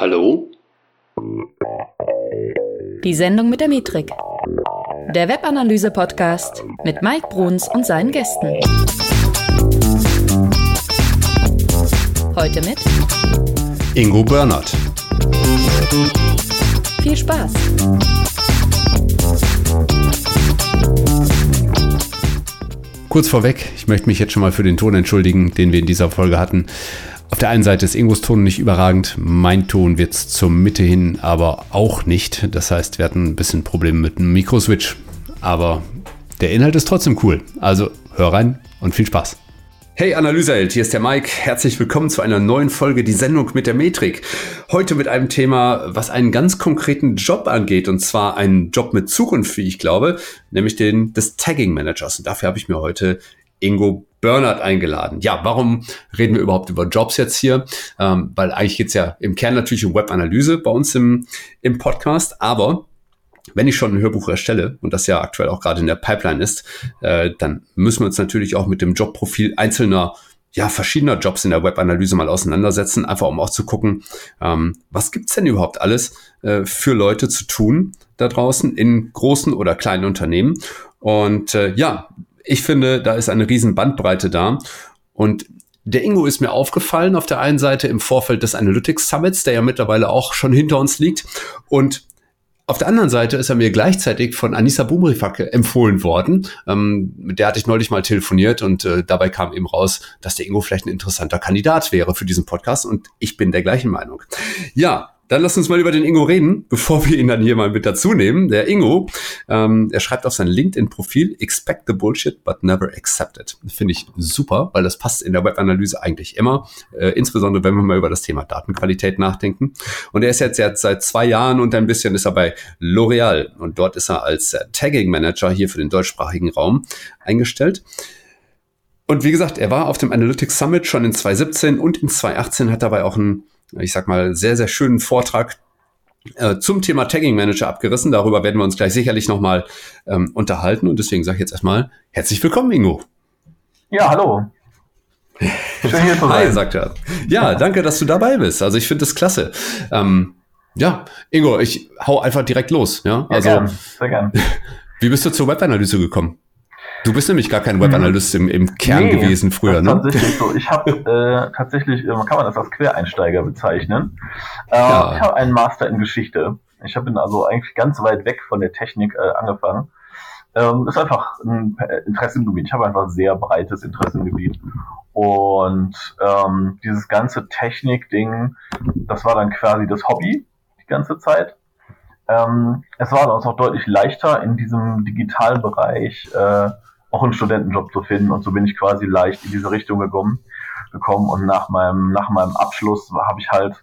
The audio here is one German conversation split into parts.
Hallo? Die Sendung mit der Metrik. Der Webanalyse-Podcast mit Mike Bruns und seinen Gästen. Heute mit Ingo Bernhard. Viel Spaß! Kurz vorweg, ich möchte mich jetzt schon mal für den Ton entschuldigen, den wir in dieser Folge hatten. Auf der einen Seite ist Ingos Ton nicht überragend, mein Ton wird zur Mitte hin aber auch nicht. Das heißt, wir hatten ein bisschen Probleme mit dem Mikroswitch. Aber der Inhalt ist trotzdem cool. Also hör rein und viel Spaß. Hey Analyseheld, hier ist der Mike. Herzlich willkommen zu einer neuen Folge Die Sendung mit der Metrik. Heute mit einem Thema, was einen ganz konkreten Job angeht und zwar einen Job mit Zukunft, wie ich glaube, nämlich den des Tagging Managers. Und dafür habe ich mir heute Ingo Bernhard eingeladen. Ja, warum reden wir überhaupt über Jobs jetzt hier? Ähm, weil eigentlich geht's ja im Kern natürlich um Webanalyse bei uns im, im Podcast, aber wenn ich schon ein Hörbuch erstelle und das ja aktuell auch gerade in der Pipeline ist, äh, dann müssen wir uns natürlich auch mit dem Jobprofil einzelner ja, verschiedener Jobs in der Webanalyse mal auseinandersetzen, einfach um auch zu gucken, ähm, was gibt's denn überhaupt alles äh, für Leute zu tun da draußen in großen oder kleinen Unternehmen. Und äh, ja, ich finde, da ist eine riesen Bandbreite da. Und der Ingo ist mir aufgefallen auf der einen Seite im Vorfeld des Analytics Summits, der ja mittlerweile auch schon hinter uns liegt. Und auf der anderen Seite ist er mir gleichzeitig von Anissa Bumrifak empfohlen worden. Ähm, mit der hatte ich neulich mal telefoniert und äh, dabei kam eben raus, dass der Ingo vielleicht ein interessanter Kandidat wäre für diesen Podcast und ich bin der gleichen Meinung. Ja, dann lass uns mal über den Ingo reden, bevor wir ihn dann hier mal mit dazu nehmen. Der Ingo, ähm, er schreibt auf sein LinkedIn-Profil, expect the bullshit, but never accept it. Finde ich super, weil das passt in der Webanalyse eigentlich immer, äh, insbesondere wenn wir mal über das Thema Datenqualität nachdenken. Und er ist jetzt, jetzt seit zwei Jahren und ein bisschen ist er bei L'Oreal und dort ist er als äh, Tagging Manager hier für den deutschsprachigen Raum eingestellt. Und wie gesagt, er war auf dem Analytics Summit schon in 2017 und in 2018 hat dabei auch ein ich sag mal, sehr, sehr schönen Vortrag äh, zum Thema Tagging Manager abgerissen. Darüber werden wir uns gleich sicherlich nochmal ähm, unterhalten. Und deswegen sage ich jetzt erstmal herzlich willkommen, Ingo. Ja, hallo. Schön hier zu sein. Hi, sagt er. Ja, danke, dass du dabei bist. Also ich finde das klasse. Ähm, ja, Ingo, ich hau einfach direkt los. Ja, also, ja, gern. sehr gern. Wie bist du zur Webanalyse gekommen? Du bist nämlich gar kein hm. Webanalyst im, im Kern nee, gewesen früher, ne? Tatsächlich so. Ich habe äh, tatsächlich, äh, kann man das als Quereinsteiger bezeichnen. Äh, ja. Ich habe einen Master in Geschichte. Ich habe also eigentlich ganz weit weg von der Technik äh, angefangen. Ähm, ist einfach ein Interessengebiet. Ich habe einfach ein sehr breites Interessengebiet. Und ähm, dieses ganze Technik-Ding, das war dann quasi das Hobby die ganze Zeit. Ähm, es war uns auch deutlich leichter in diesem digitalen Bereich äh, auch einen Studentenjob zu finden. Und so bin ich quasi leicht in diese Richtung gekommen. gekommen. Und nach meinem, nach meinem Abschluss habe ich halt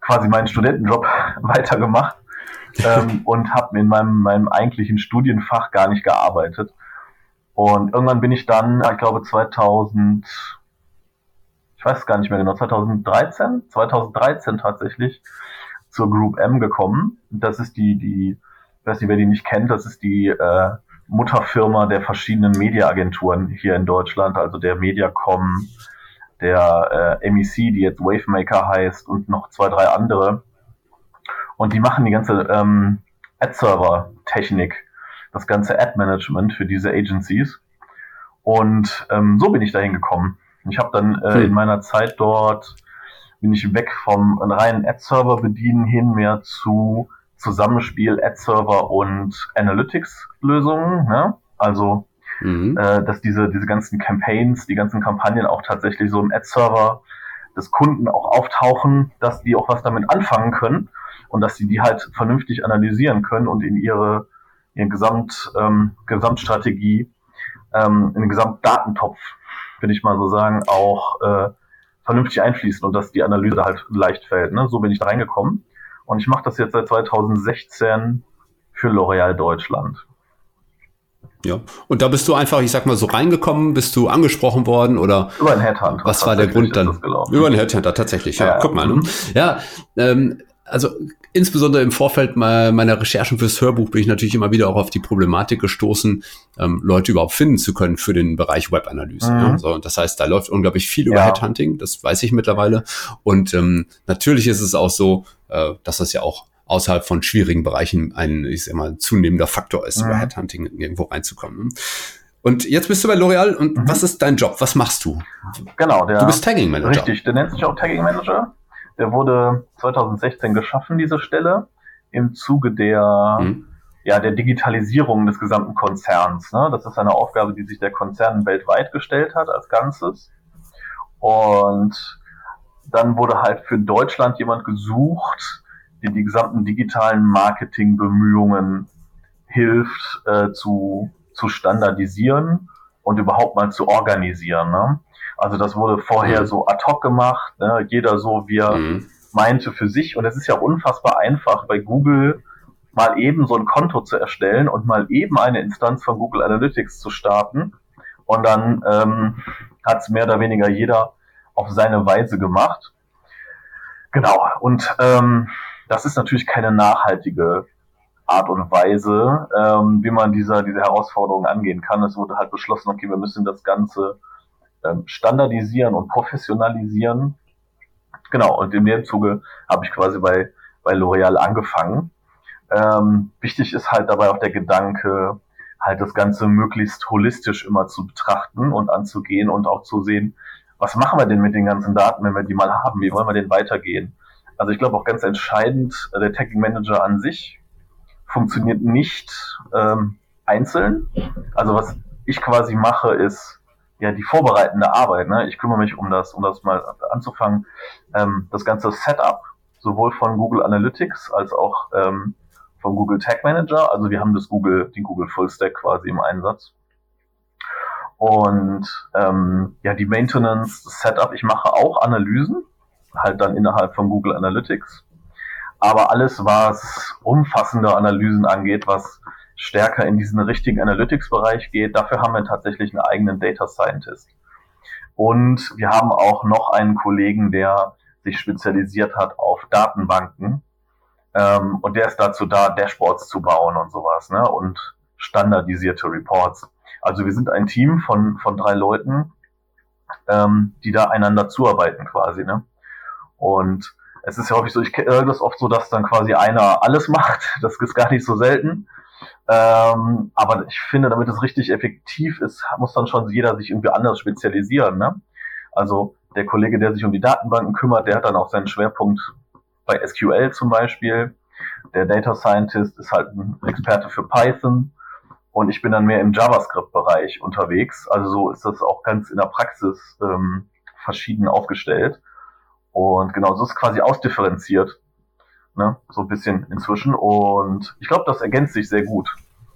quasi meinen Studentenjob weitergemacht ähm, und habe in meinem, meinem eigentlichen Studienfach gar nicht gearbeitet. Und irgendwann bin ich dann, ich glaube 2000, ich weiß gar nicht mehr genau, 2013, 2013 tatsächlich zur Group M gekommen. Das ist die, die, ich weiß nicht, wer die nicht kennt, das ist die äh, Mutterfirma der verschiedenen Mediaagenturen hier in Deutschland, also der Mediacom, der äh, MEC, die jetzt Wavemaker heißt und noch zwei, drei andere. Und die machen die ganze ähm, Ad-Server-Technik, das ganze Ad-Management für diese Agencies. Und ähm, so bin ich dahin gekommen. Ich habe dann äh, hm. in meiner Zeit dort bin ich weg vom reinen Ad-Server bedienen hin mehr zu Zusammenspiel Ad-Server und Analytics-Lösungen. Ne? Also, mhm. äh, dass diese, diese ganzen Campaigns, die ganzen Kampagnen auch tatsächlich so im Ad-Server des Kunden auch auftauchen, dass die auch was damit anfangen können und dass sie die halt vernünftig analysieren können und in ihre, ihre Gesamt, ähm, Gesamtstrategie, ähm, in den Gesamtdatentopf, würde ich mal so sagen, auch äh, vernünftig einfließen und dass die Analyse halt leicht fällt. Ne? So bin ich da reingekommen. Und ich mache das jetzt seit 2016 für L'Oreal Deutschland. Ja. Und da bist du einfach, ich sag mal, so reingekommen, bist du angesprochen worden oder? Über einen Headhunter. Was war der Grund dann? Über einen Headhunter, tatsächlich. Ja, ja. guck mal. Ne? Ja, ähm, also insbesondere im Vorfeld meiner Recherchen fürs Hörbuch bin ich natürlich immer wieder auch auf die Problematik gestoßen, ähm, Leute überhaupt finden zu können für den Bereich Webanalyse. Mhm. Ja. So, das heißt, da läuft unglaublich viel über ja. Headhunting, das weiß ich mittlerweile. Und ähm, natürlich ist es auch so, äh, dass das ja auch außerhalb von schwierigen Bereichen ein, ich sag mal, zunehmender Faktor ist, mhm. über Headhunting irgendwo reinzukommen. Und jetzt bist du bei L'Oreal und mhm. was ist dein Job? Was machst du? Genau, der, du bist Tagging Manager. Richtig, der nennt sich auch Tagging Manager. Der wurde 2016 geschaffen, diese Stelle, im Zuge der, mhm. ja, der Digitalisierung des gesamten Konzerns. Ne? Das ist eine Aufgabe, die sich der Konzern weltweit gestellt hat als Ganzes. Und dann wurde halt für Deutschland jemand gesucht, der die gesamten digitalen Marketingbemühungen hilft äh, zu, zu standardisieren und überhaupt mal zu organisieren. Ne? Also das wurde vorher mhm. so ad hoc gemacht, ne? jeder so, wie er mhm. meinte für sich. Und es ist ja unfassbar einfach, bei Google mal eben so ein Konto zu erstellen und mal eben eine Instanz von Google Analytics zu starten. Und dann ähm, hat es mehr oder weniger jeder auf seine Weise gemacht. Genau. Und ähm, das ist natürlich keine nachhaltige Art und Weise, ähm, wie man dieser, diese Herausforderung angehen kann. Es wurde halt beschlossen, okay, wir müssen das Ganze ähm, standardisieren und professionalisieren. Genau, und in dem Zuge habe ich quasi bei, bei L'Oreal angefangen. Ähm, wichtig ist halt dabei auch der Gedanke, halt das Ganze möglichst holistisch immer zu betrachten und anzugehen und auch zu sehen, was machen wir denn mit den ganzen Daten, wenn wir die mal haben? Wie wollen wir denn weitergehen? Also ich glaube auch ganz entscheidend, äh, der Tagging Manager an sich funktioniert nicht ähm, einzeln. Also was ich quasi mache, ist ja die vorbereitende Arbeit. Ne? Ich kümmere mich um das, um das mal anzufangen, ähm, das ganze Setup sowohl von Google Analytics als auch ähm, von Google Tag Manager. Also wir haben das Google, den Google Full Stack quasi im Einsatz. Und ähm, ja, die Maintenance, das Setup, ich mache auch Analysen, halt dann innerhalb von Google Analytics. Aber alles, was umfassende Analysen angeht, was stärker in diesen richtigen Analytics-Bereich geht. Dafür haben wir tatsächlich einen eigenen Data Scientist. Und wir haben auch noch einen Kollegen, der sich spezialisiert hat auf Datenbanken. Ähm, und der ist dazu da, Dashboards zu bauen und sowas, ne? Und standardisierte Reports. Also wir sind ein Team von, von drei Leuten, ähm, die da einander zuarbeiten quasi, ne? Und es ist ja häufig so, ich höre das oft so, dass dann quasi einer alles macht. Das ist gar nicht so selten. Ähm, aber ich finde, damit es richtig effektiv ist, muss dann schon jeder sich irgendwie anders spezialisieren. Ne? Also der Kollege, der sich um die Datenbanken kümmert, der hat dann auch seinen Schwerpunkt bei SQL zum Beispiel. Der Data Scientist ist halt ein Experte für Python und ich bin dann mehr im JavaScript-Bereich unterwegs. Also so ist das auch ganz in der Praxis ähm, verschieden aufgestellt. Und genau, so ist quasi ausdifferenziert ne? so ein bisschen inzwischen. Und ich glaube, das ergänzt sich sehr gut.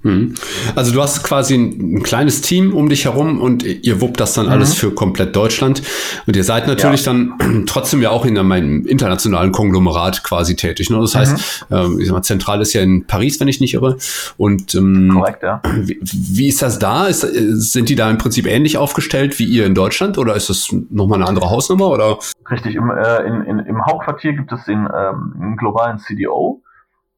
Mhm. Also du hast quasi ein, ein, kleines Team um dich herum und ihr wuppt das dann mhm. alles für komplett Deutschland. Und ihr seid natürlich ja. dann trotzdem ja auch in einem internationalen Konglomerat quasi tätig. Ne? Das heißt, mhm. ähm, ich sag mal, zentral ist ja in Paris, wenn ich nicht irre. Und ähm, Korrekt, ja. Wie, wie, ist das da? Ist, sind die da im Prinzip ähnlich aufgestellt wie ihr in Deutschland oder ist das nochmal eine andere Hausnummer? Oder? Richtig, im, äh, in, in, im Hauptquartier gibt es den ähm, globalen CDO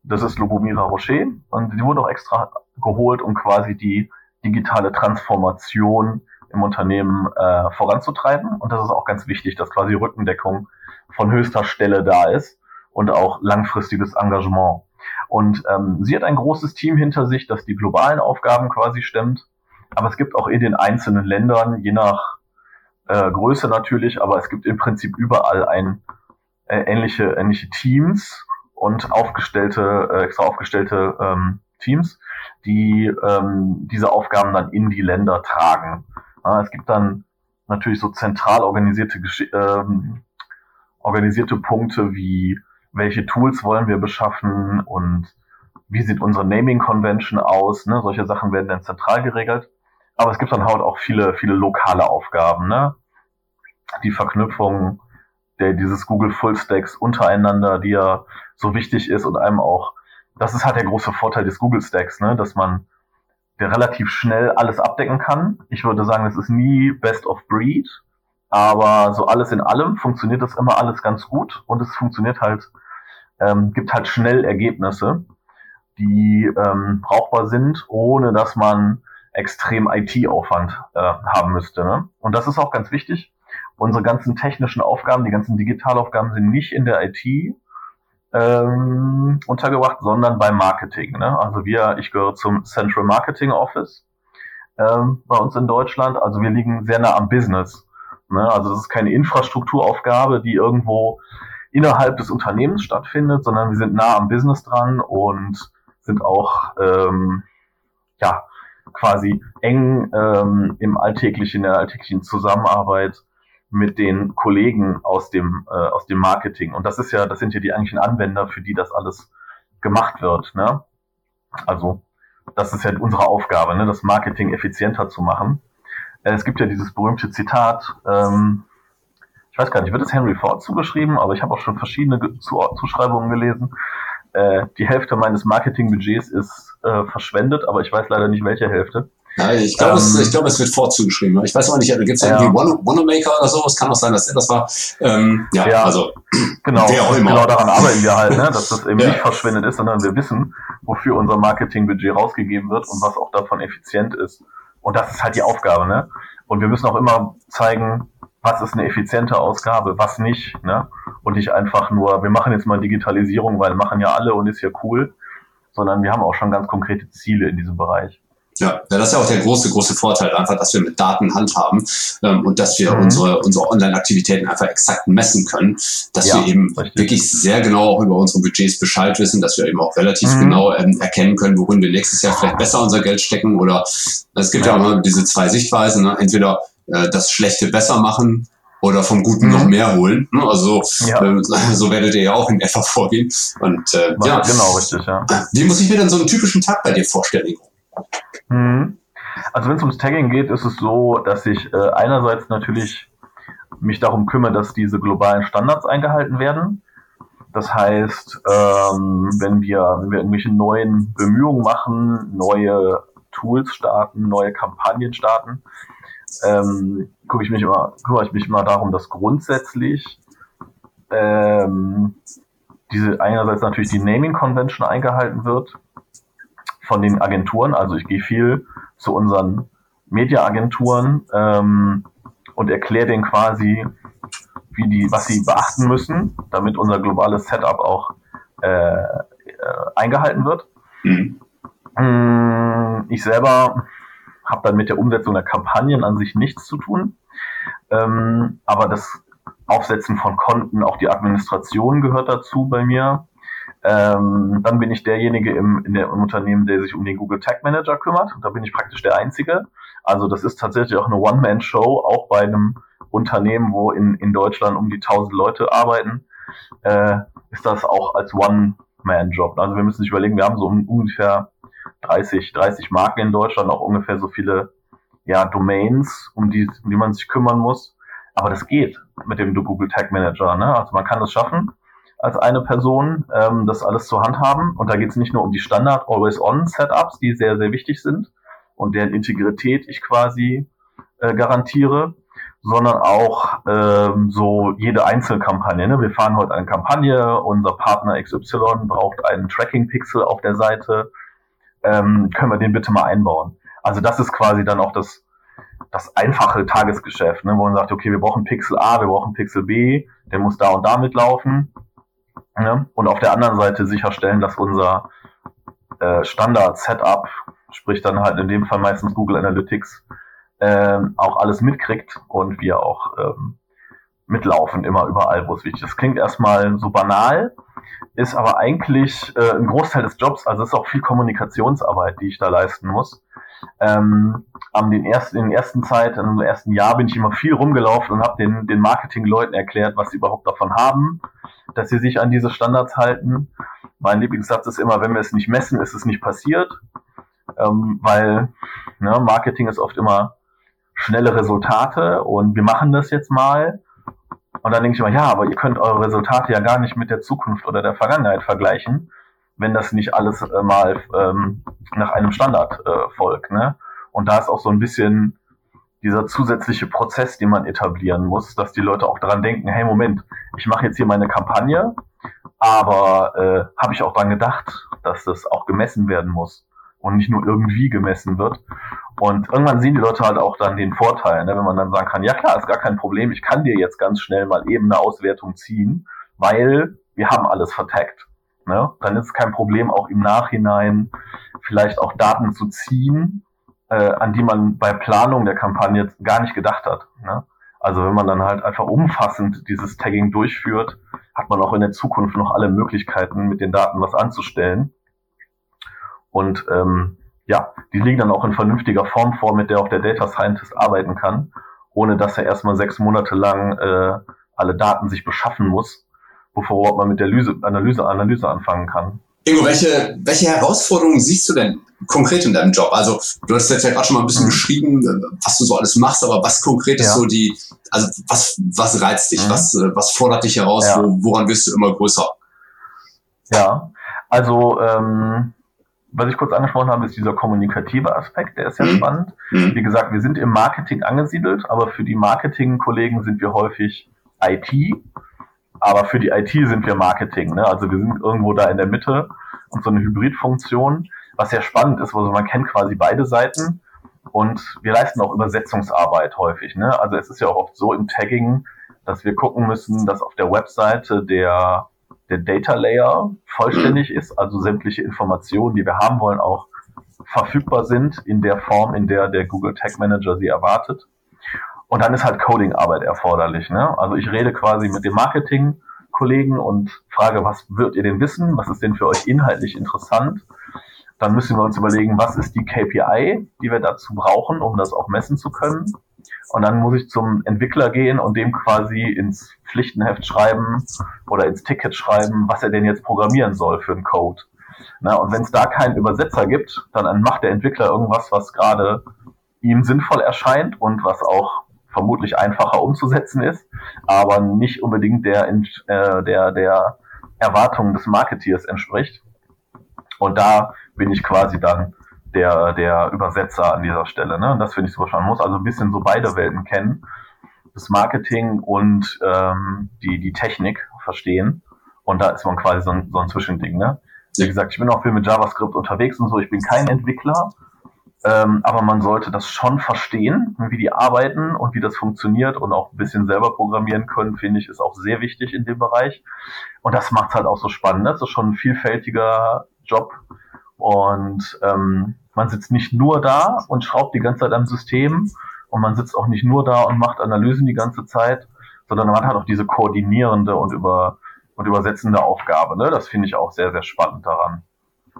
das ist Lubomira Rocher und die wurde auch extra geholt, um quasi die digitale Transformation im Unternehmen äh, voranzutreiben. Und das ist auch ganz wichtig, dass quasi Rückendeckung von höchster Stelle da ist und auch langfristiges Engagement. Und ähm, sie hat ein großes Team hinter sich, das die globalen Aufgaben quasi stemmt. Aber es gibt auch in den einzelnen Ländern, je nach äh, Größe natürlich, aber es gibt im Prinzip überall ein äh, ähnliche, ähnliche Teams und aufgestellte, äh, extra aufgestellte ähm, Teams, die ähm, diese Aufgaben dann in die Länder tragen. Ja, es gibt dann natürlich so zentral organisierte ähm, organisierte Punkte wie welche Tools wollen wir beschaffen und wie sieht unsere Naming Convention aus, ne? Solche Sachen werden dann zentral geregelt. Aber es gibt dann halt auch viele, viele lokale Aufgaben, ne? Die Verknüpfung der, dieses Google Full Stacks untereinander, die ja so wichtig ist und einem auch, das ist halt der große Vorteil des Google Stacks, ne, dass man der relativ schnell alles abdecken kann. Ich würde sagen, es ist nie Best of Breed, aber so alles in allem funktioniert das immer alles ganz gut und es funktioniert halt ähm, gibt halt schnell Ergebnisse, die ähm, brauchbar sind, ohne dass man extrem IT-Aufwand äh, haben müsste. Ne? Und das ist auch ganz wichtig. Unsere ganzen technischen Aufgaben, die ganzen Digitalaufgaben sind nicht in der IT ähm, untergebracht, sondern beim Marketing. Ne? Also wir, ich gehöre zum Central Marketing Office ähm, bei uns in Deutschland. Also wir liegen sehr nah am Business. Ne? Also das ist keine Infrastrukturaufgabe, die irgendwo innerhalb des Unternehmens stattfindet, sondern wir sind nah am Business dran und sind auch ähm, ja quasi eng ähm, im alltäglichen, in der alltäglichen Zusammenarbeit mit den Kollegen aus dem äh, aus dem Marketing. Und das ist ja, das sind ja die eigentlichen Anwender, für die das alles gemacht wird. Ne? Also das ist ja unsere Aufgabe, ne? das Marketing effizienter zu machen. Äh, es gibt ja dieses berühmte Zitat, ähm, ich weiß gar nicht, wird es Henry Ford zugeschrieben, aber ich habe auch schon verschiedene Zuschreibungen gelesen. Äh, die Hälfte meines Marketingbudgets ist äh, verschwendet, aber ich weiß leider nicht, welche Hälfte. Ja, ich glaube, ähm, es, glaub, es wird Ford zugeschrieben. Ich weiß auch nicht, da gibt es ja. irgendwie Wannamaker oder so. Es kann auch sein, dass das war. Ähm, ja, ja, also genau, genau daran arbeiten wir halt, ne? dass das eben ja. nicht verschwendet ist, sondern wir wissen, wofür unser Marketingbudget rausgegeben wird und was auch davon effizient ist. Und das ist halt die Aufgabe, ne? Und wir müssen auch immer zeigen, was ist eine effiziente Ausgabe, was nicht, ne? Und nicht einfach nur, wir machen jetzt mal Digitalisierung, weil machen ja alle und ist ja cool, sondern wir haben auch schon ganz konkrete Ziele in diesem Bereich. Ja, das ist ja auch der große, große Vorteil einfach, dass wir mit Daten handhaben ähm, und dass wir mhm. unsere, unsere Online-Aktivitäten einfach exakt messen können, dass ja, wir eben richtig. wirklich sehr genau auch über unsere Budgets Bescheid wissen, dass wir eben auch relativ mhm. genau ähm, erkennen können, worin wir nächstes Jahr vielleicht besser unser Geld stecken oder es gibt ja, ja immer diese zwei Sichtweisen, ne? entweder äh, das Schlechte besser machen oder vom Guten mhm. noch mehr holen. Ne? Also ja. äh, so werdet ihr ja auch in etwa vorgehen. Und äh, ja, genau richtig. Ja. Wie muss ich mir dann so einen typischen Tag bei dir vorstellen? Also wenn es ums Tagging geht, ist es so, dass ich äh, einerseits natürlich mich darum kümmere, dass diese globalen Standards eingehalten werden. Das heißt, ähm, wenn wir, wenn wir irgendwelche neuen Bemühungen machen, neue Tools starten, neue Kampagnen starten, ähm, gucke ich mich immer, kümmere ich mich immer darum, dass grundsätzlich ähm, diese einerseits natürlich die Naming Convention eingehalten wird von den Agenturen. Also ich gehe viel zu unseren Media-Agenturen ähm, und erkläre denen quasi, wie die, was sie beachten müssen, damit unser globales Setup auch äh, äh, eingehalten wird. Mhm. Mm, ich selber habe dann mit der Umsetzung der Kampagnen an sich nichts zu tun. Ähm, aber das Aufsetzen von Konten, auch die Administration gehört dazu bei mir. Ähm, dann bin ich derjenige im, in der, im Unternehmen, der sich um den Google Tag Manager kümmert. Da bin ich praktisch der Einzige. Also das ist tatsächlich auch eine One-Man-Show, auch bei einem Unternehmen, wo in, in Deutschland um die 1000 Leute arbeiten, äh, ist das auch als One-Man-Job. Also wir müssen sich überlegen, wir haben so ungefähr 30, 30 Marken in Deutschland, auch ungefähr so viele ja, Domains, um die, um die man sich kümmern muss. Aber das geht mit dem Google Tag Manager. Ne? Also man kann es schaffen, als eine Person ähm, das alles zu handhaben. Und da geht es nicht nur um die Standard Always-On-Setups, die sehr, sehr wichtig sind und deren Integrität ich quasi äh, garantiere, sondern auch ähm, so jede Einzelkampagne. Ne? Wir fahren heute eine Kampagne, unser Partner XY braucht einen Tracking-Pixel auf der Seite ähm, können wir den bitte mal einbauen. Also das ist quasi dann auch das, das einfache Tagesgeschäft, ne, wo man sagt, okay, wir brauchen Pixel A, wir brauchen Pixel B, der muss da und da mitlaufen. Ne? Und auf der anderen Seite sicherstellen, dass unser äh, Standard-Setup, sprich dann halt in dem Fall meistens Google Analytics, äh, auch alles mitkriegt und wir auch ähm, mitlaufen, immer überall, wo es wichtig ist. Das klingt erstmal so banal, ist aber eigentlich äh, ein Großteil des Jobs, also es ist auch viel Kommunikationsarbeit, die ich da leisten muss. Ähm, am den ersten, in der ersten Zeit, im ersten Jahr bin ich immer viel rumgelaufen und habe den, den Marketingleuten erklärt, was sie überhaupt davon haben, dass sie sich an diese Standards halten. Mein Lieblingssatz ist immer, wenn wir es nicht messen, ist es nicht passiert, ähm, weil ne, Marketing ist oft immer schnelle Resultate und wir machen das jetzt mal. Und dann denke ich immer, ja, aber ihr könnt eure Resultate ja gar nicht mit der Zukunft oder der Vergangenheit vergleichen, wenn das nicht alles äh, mal ähm, nach einem Standard äh, folgt. Ne? Und da ist auch so ein bisschen dieser zusätzliche Prozess, den man etablieren muss, dass die Leute auch daran denken, hey Moment, ich mache jetzt hier meine Kampagne, Aber äh, habe ich auch dran gedacht, dass das auch gemessen werden muss und nicht nur irgendwie gemessen wird. Und irgendwann sehen die Leute halt auch dann den Vorteil, ne, wenn man dann sagen kann, ja klar, ist gar kein Problem, ich kann dir jetzt ganz schnell mal eben eine Auswertung ziehen, weil wir haben alles vertagt. Ne? Dann ist es kein Problem, auch im Nachhinein vielleicht auch Daten zu ziehen, äh, an die man bei Planung der Kampagne gar nicht gedacht hat. Ne? Also wenn man dann halt einfach umfassend dieses Tagging durchführt, hat man auch in der Zukunft noch alle Möglichkeiten, mit den Daten was anzustellen. Und ähm, ja, die liegen dann auch in vernünftiger Form vor, mit der auch der Data Scientist arbeiten kann, ohne dass er erstmal sechs Monate lang äh, alle Daten sich beschaffen muss, bevor man mit der Analyse, Analyse, Analyse anfangen kann. Ingo, welche, welche Herausforderungen siehst du denn konkret in deinem Job? Also du hast jetzt ja gerade schon mal ein bisschen mhm. beschrieben, was du so alles machst, aber was konkret ist ja. so die, also was, was reizt dich, mhm. was, was fordert dich heraus, ja. wo, woran wirst du immer größer? Ja, also ähm, was ich kurz angesprochen habe, ist dieser kommunikative Aspekt, der ist ja mhm. spannend. Mhm. Wie gesagt, wir sind im Marketing angesiedelt, aber für die Marketing-Kollegen sind wir häufig IT aber für die IT sind wir Marketing. Ne? Also wir sind irgendwo da in der Mitte und so eine Hybridfunktion, was sehr spannend ist, also man kennt quasi beide Seiten und wir leisten auch Übersetzungsarbeit häufig. Ne? Also es ist ja auch oft so im Tagging, dass wir gucken müssen, dass auf der Webseite der, der Data Layer vollständig ist, also sämtliche Informationen, die wir haben wollen, auch verfügbar sind in der Form, in der der Google Tag Manager sie erwartet. Und dann ist halt Coding-Arbeit erforderlich. Ne? Also ich rede quasi mit dem Marketing-Kollegen und frage, was wird ihr denn wissen? Was ist denn für euch inhaltlich interessant? Dann müssen wir uns überlegen, was ist die KPI, die wir dazu brauchen, um das auch messen zu können. Und dann muss ich zum Entwickler gehen und dem quasi ins Pflichtenheft schreiben oder ins Ticket schreiben, was er denn jetzt programmieren soll für einen Code. Na, und wenn es da keinen Übersetzer gibt, dann macht der Entwickler irgendwas, was gerade ihm sinnvoll erscheint und was auch vermutlich einfacher umzusetzen ist, aber nicht unbedingt der, äh, der, der Erwartungen des Marketeers entspricht. Und da bin ich quasi dann der, der Übersetzer an dieser Stelle. Ne? Und das finde ich super spannend. Man muss also ein bisschen so beide Welten kennen. Das Marketing und ähm, die, die Technik verstehen. Und da ist man quasi so ein, so ein Zwischending. Ne? Wie gesagt, ich bin auch viel mit JavaScript unterwegs und so. Ich bin kein Entwickler, ähm, aber man sollte das schon verstehen, wie die arbeiten und wie das funktioniert und auch ein bisschen selber programmieren können, finde ich, ist auch sehr wichtig in dem Bereich. Und das macht es halt auch so spannend. Das ist schon ein vielfältiger Job. Und ähm, man sitzt nicht nur da und schraubt die ganze Zeit am System und man sitzt auch nicht nur da und macht Analysen die ganze Zeit, sondern man hat auch diese koordinierende und über und übersetzende Aufgabe. Ne? Das finde ich auch sehr, sehr spannend daran.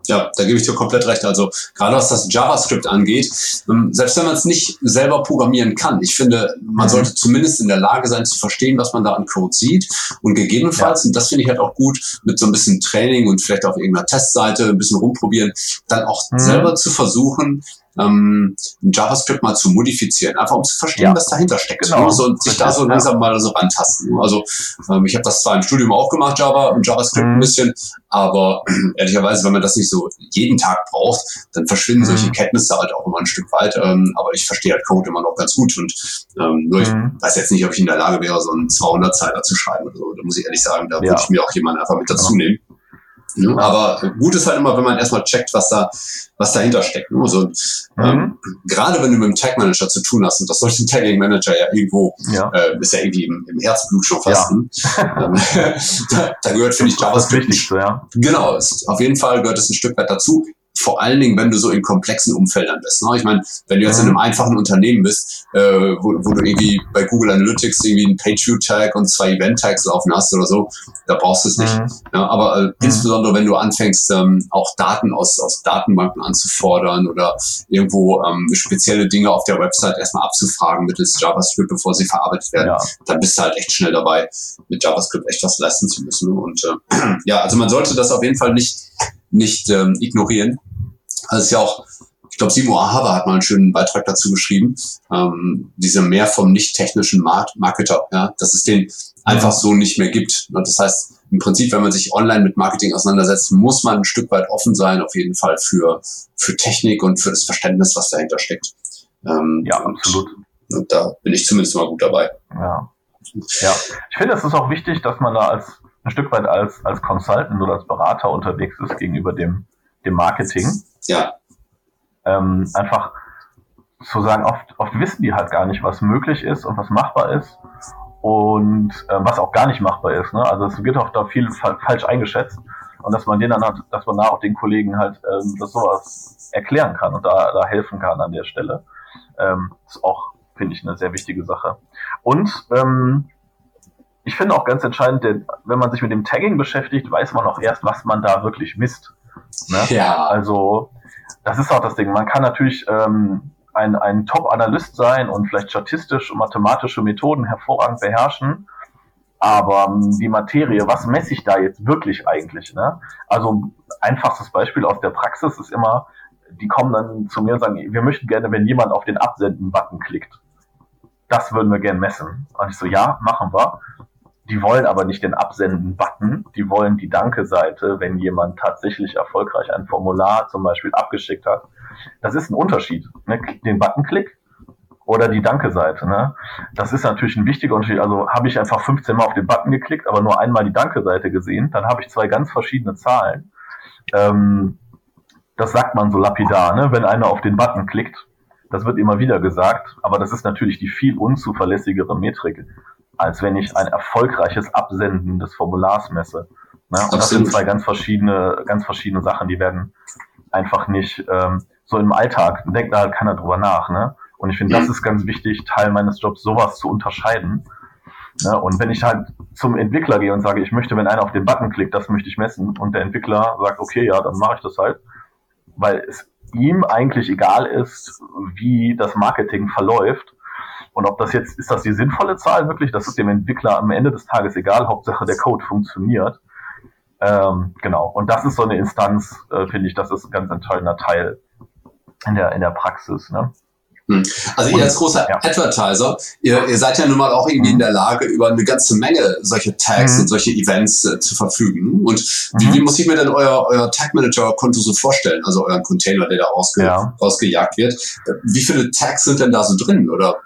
Ja, da gebe ich dir komplett recht. Also gerade was das JavaScript angeht, ähm, selbst wenn man es nicht selber programmieren kann, ich finde, man mhm. sollte zumindest in der Lage sein zu verstehen, was man da an Code sieht und gegebenenfalls, ja. und das finde ich halt auch gut, mit so ein bisschen Training und vielleicht auf irgendeiner Testseite ein bisschen rumprobieren, dann auch mhm. selber zu versuchen, ähm, JavaScript mal zu modifizieren, einfach um zu verstehen, ja. was dahinter steckt. Genau. So, und sich da so langsam mal so antasten. Also ähm, ich habe das zwar im Studium auch gemacht, Java und JavaScript mhm. ein bisschen, aber ehrlicherweise, wenn man das nicht so jeden Tag braucht, dann verschwinden mhm. solche Kenntnisse halt auch immer ein Stück weit. Ähm, aber ich verstehe halt Code immer noch ganz gut und ähm, nur mhm. ich weiß jetzt nicht, ob ich in der Lage wäre, so einen 200-Zeiler zu schreiben oder so. Da muss ich ehrlich sagen, da ja. würde ich mir auch jemanden einfach mit dazu nehmen. Ne? Aber gut ist halt immer, wenn man erstmal checkt, was da, was dahinter steckt. Ne? Also, mhm. ähm, gerade wenn du mit einem Tag Manager zu tun hast, und das sollte ein Tagging Manager ja irgendwo, ja. Äh, ist ja irgendwie im, im Herzblut schon fast. Ja. Ähm, da, da, gehört, finde ich, JavaScript. Das ja. Genau, ist, auf jeden Fall gehört es ein Stück weit dazu vor allen Dingen, wenn du so in komplexen Umfeldern bist. Ne? Ich meine, wenn du jetzt in einem einfachen Unternehmen bist, äh, wo, wo du irgendwie bei Google Analytics irgendwie einen Page-View-Tag und zwei Event-Tags laufen hast oder so, da brauchst du es nicht. Mhm. Ja, aber äh, mhm. insbesondere, wenn du anfängst, ähm, auch Daten aus, aus Datenbanken anzufordern oder irgendwo ähm, spezielle Dinge auf der Website erstmal abzufragen mittels JavaScript, bevor sie verarbeitet werden, ja. dann bist du halt echt schnell dabei, mit JavaScript echt was leisten zu müssen. Und äh, ja, also man sollte das auf jeden Fall nicht nicht ähm, ignorieren. Also es ist ja auch, ich glaube, Simo Ahava hat mal einen schönen Beitrag dazu geschrieben, ähm, diese mehr vom nicht-technischen Marketer, ja, dass es den einfach so nicht mehr gibt. Und das heißt, im Prinzip, wenn man sich online mit Marketing auseinandersetzt, muss man ein Stück weit offen sein, auf jeden Fall für, für Technik und für das Verständnis, was dahinter steckt. Ähm, ja, absolut. Und, und da bin ich zumindest mal gut dabei. Ja. Ja, ich finde, es ist auch wichtig, dass man da als ein Stück weit als, als Consultant oder als Berater unterwegs ist gegenüber dem, dem Marketing. Ja. Ähm, einfach zu sagen, oft, oft wissen die halt gar nicht, was möglich ist und was machbar ist und äh, was auch gar nicht machbar ist. Ne? Also es wird auch da viel fa falsch eingeschätzt und dass man denen dann hat, dass man da auch den Kollegen halt ähm, das sowas erklären kann und da, da helfen kann an der Stelle. Ähm, ist auch, finde ich, eine sehr wichtige Sache. Und ähm, ich finde auch ganz entscheidend, denn, wenn man sich mit dem Tagging beschäftigt, weiß man auch erst, was man da wirklich misst. Ne? Ja. Also das ist auch das Ding. Man kann natürlich ähm, ein, ein Top-Analyst sein und vielleicht statistisch und mathematische Methoden hervorragend beherrschen. Aber ähm, die Materie, was messe ich da jetzt wirklich eigentlich? Ne? Also einfachstes Beispiel aus der Praxis ist immer, die kommen dann zu mir und sagen, wir möchten gerne, wenn jemand auf den Absenden-Button klickt. Das würden wir gerne messen. Und ich so, ja, machen wir. Die wollen aber nicht den Absenden-Button, die wollen die Danke-Seite, wenn jemand tatsächlich erfolgreich ein Formular zum Beispiel abgeschickt hat. Das ist ein Unterschied. Ne? Den Button-Klick oder die Danke-Seite. Ne? Das ist natürlich ein wichtiger Unterschied. Also habe ich einfach 15 Mal auf den Button geklickt, aber nur einmal die Danke-Seite gesehen, dann habe ich zwei ganz verschiedene Zahlen. Ähm, das sagt man so lapidar, ne? wenn einer auf den Button klickt. Das wird immer wieder gesagt, aber das ist natürlich die viel unzuverlässigere Metrik als wenn ich ein erfolgreiches Absenden des Formulars messe. Ne? Und das sind zwei ganz verschiedene, ganz verschiedene Sachen, die werden einfach nicht ähm, so im Alltag, denkt da halt keiner drüber nach. Ne? Und ich finde, das ist ganz wichtig, Teil meines Jobs, sowas zu unterscheiden. Ne? Und wenn ich halt zum Entwickler gehe und sage, ich möchte, wenn einer auf den Button klickt, das möchte ich messen, und der Entwickler sagt, okay, ja, dann mache ich das halt, weil es ihm eigentlich egal ist, wie das Marketing verläuft, und ob das jetzt, ist das die sinnvolle Zahl wirklich? Das ist dem Entwickler am Ende des Tages egal. Hauptsache der Code funktioniert. Ähm, genau. Und das ist so eine Instanz, äh, finde ich, das ist ein ganz entscheidender Teil in der, in der Praxis. Ne? Hm. Also ihr als großer ja. Advertiser, ihr, ihr, seid ja nun mal auch irgendwie mhm. in der Lage, über eine ganze Menge solche Tags mhm. und solche Events äh, zu verfügen. Und wie, mhm. wie, muss ich mir denn euer, euer Tag Manager Konto so vorstellen? Also euren Container, der da rausge ja. rausgejagt wird. Wie viele Tags sind denn da so drin? Oder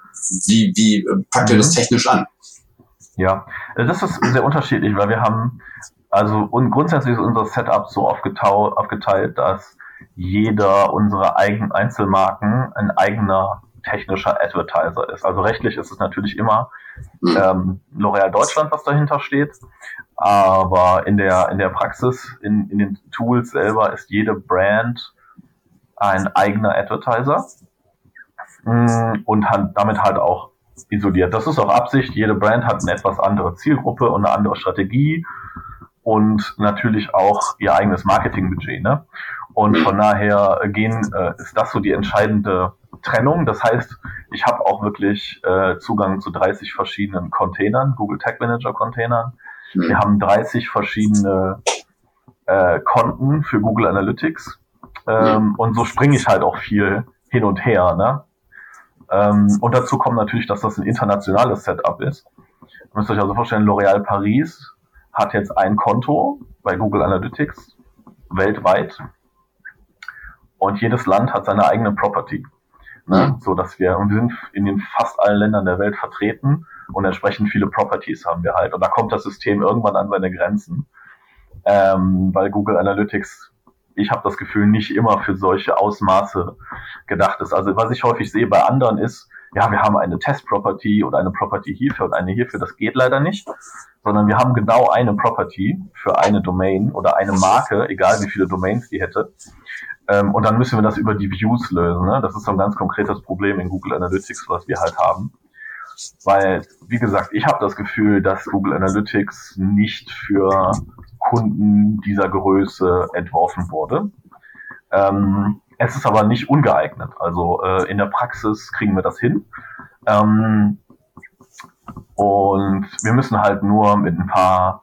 wie, wie äh, packt ihr das mhm. technisch an? Ja, das ist sehr unterschiedlich, weil wir haben, also und grundsätzlich ist unser Setup so aufgeteilt, dass jeder unserer eigenen Einzelmarken ein eigener technischer Advertiser ist. Also rechtlich ist es natürlich immer mhm. ähm, L'Oreal Deutschland, was dahinter steht. Aber in der, in der Praxis, in, in den Tools selber ist jede Brand ein eigener Advertiser. Mm, und halt, damit halt auch isoliert. Das ist auch Absicht. Jede Brand hat eine etwas andere Zielgruppe und eine andere Strategie und natürlich auch ihr eigenes Marketingbudget. Ne? Und von daher gehen, äh, ist das so die entscheidende Trennung. Das heißt, ich habe auch wirklich äh, Zugang zu 30 verschiedenen Containern, Google Tag Manager Containern. Wir haben 30 verschiedene äh, Konten für Google Analytics. Ähm, und so springe ich halt auch viel hin und her. Ne? Ähm, und dazu kommt natürlich, dass das ein internationales Setup ist. Ihr müsst euch also vorstellen, L'Oréal Paris hat jetzt ein Konto bei Google Analytics weltweit und jedes Land hat seine eigene Property. Ne? So dass wir, und wir sind in den fast allen Ländern der Welt vertreten und entsprechend viele Properties haben wir halt. Und da kommt das System irgendwann an seine Grenzen, ähm, weil Google Analytics ich habe das Gefühl, nicht immer für solche Ausmaße gedacht ist. Also was ich häufig sehe bei anderen ist, ja, wir haben eine Test-Property oder eine Property hierfür und eine hierfür. Das geht leider nicht, sondern wir haben genau eine Property für eine Domain oder eine Marke, egal wie viele Domains die hätte. Ähm, und dann müssen wir das über die Views lösen. Ne? Das ist so ein ganz konkretes Problem in Google Analytics, was wir halt haben. Weil, wie gesagt, ich habe das Gefühl, dass Google Analytics nicht für Kunden dieser Größe entworfen wurde. Ähm, es ist aber nicht ungeeignet. Also äh, in der Praxis kriegen wir das hin. Ähm, und wir müssen halt nur mit ein paar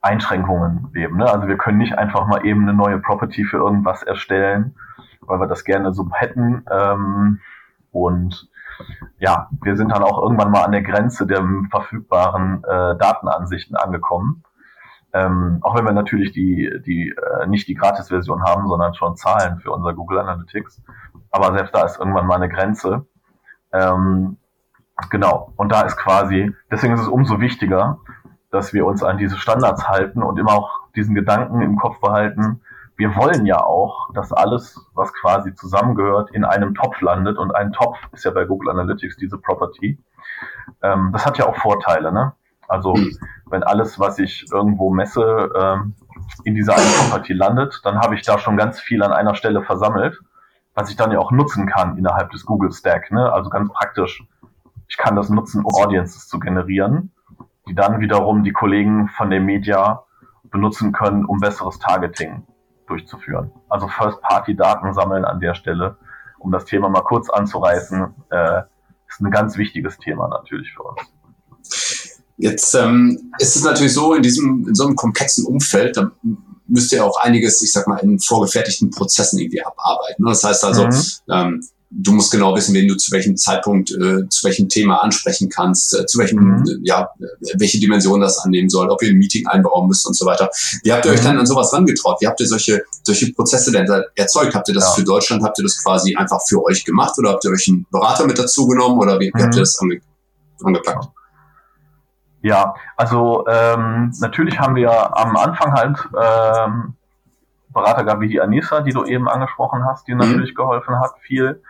Einschränkungen leben. Ne? Also wir können nicht einfach mal eben eine neue Property für irgendwas erstellen, weil wir das gerne so hätten. Ähm, und ja, wir sind dann auch irgendwann mal an der Grenze der verfügbaren äh, Datenansichten angekommen. Ähm, auch wenn wir natürlich die, die äh, nicht die Gratis-Version haben, sondern schon Zahlen für unser Google Analytics. Aber selbst da ist irgendwann mal eine Grenze. Ähm, genau. Und da ist quasi, deswegen ist es umso wichtiger, dass wir uns an diese Standards halten und immer auch diesen Gedanken im Kopf behalten. Wir wollen ja auch, dass alles, was quasi zusammengehört, in einem Topf landet. Und ein Topf ist ja bei Google Analytics diese Property. Ähm, das hat ja auch Vorteile. Ne? Also wenn alles, was ich irgendwo messe, ähm, in dieser einen Property landet, dann habe ich da schon ganz viel an einer Stelle versammelt, was ich dann ja auch nutzen kann innerhalb des Google Stack. Ne? Also ganz praktisch. Ich kann das nutzen, um Audiences zu generieren die dann wiederum die Kollegen von der Media benutzen können, um besseres Targeting durchzuführen. Also First-Party-Daten sammeln an der Stelle, um das Thema mal kurz anzureißen, äh, ist ein ganz wichtiges Thema natürlich für uns. Jetzt ähm, ist es natürlich so, in diesem, in so einem komplexen Umfeld, da müsst ihr auch einiges, ich sag mal, in vorgefertigten Prozessen irgendwie abarbeiten. Das heißt also, mhm. ähm, du musst genau wissen, wen du zu welchem Zeitpunkt, äh, zu welchem Thema ansprechen kannst, äh, zu welchem, mhm. äh, ja, welche Dimension das annehmen soll, ob ihr ein Meeting einbauen müsst und so weiter. Wie habt ihr mhm. euch dann an sowas rangetraut? Wie habt ihr solche, solche Prozesse denn erzeugt? Habt ihr das ja. für Deutschland, habt ihr das quasi einfach für euch gemacht oder habt ihr euch einen Berater mit dazu genommen oder wie, wie habt ihr mhm. das ange, angepackt? Ja, also ähm, natürlich haben wir am Anfang halt ähm, Berater gab wie die Anissa, die du eben angesprochen hast, die mhm. natürlich geholfen hat, viel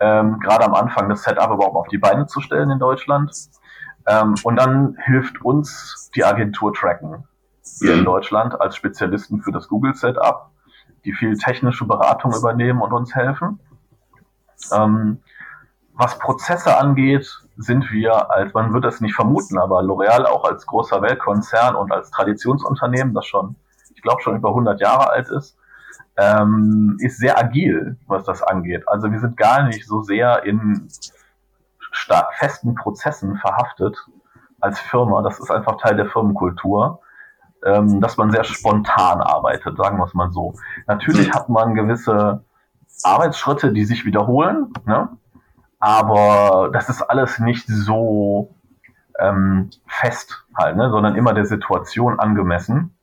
ähm, gerade am Anfang das Setup überhaupt auf die Beine zu stellen in Deutschland. Ähm, und dann hilft uns die Agentur Tracken hier in mhm. Deutschland als Spezialisten für das Google Setup, die viel technische Beratung übernehmen und uns helfen. Ähm, was Prozesse angeht, sind wir, als man würde es nicht vermuten, aber L'Oreal auch als großer Weltkonzern und als Traditionsunternehmen, das schon, ich glaube schon über 100 Jahre alt ist, ähm, ist sehr agil, was das angeht. Also wir sind gar nicht so sehr in festen Prozessen verhaftet als Firma. Das ist einfach Teil der Firmenkultur, ähm, dass man sehr spontan arbeitet, sagen wir es mal so. Natürlich hat man gewisse Arbeitsschritte, die sich wiederholen, ne? Aber das ist alles nicht so ähm, fest halt, ne? sondern immer der Situation angemessen.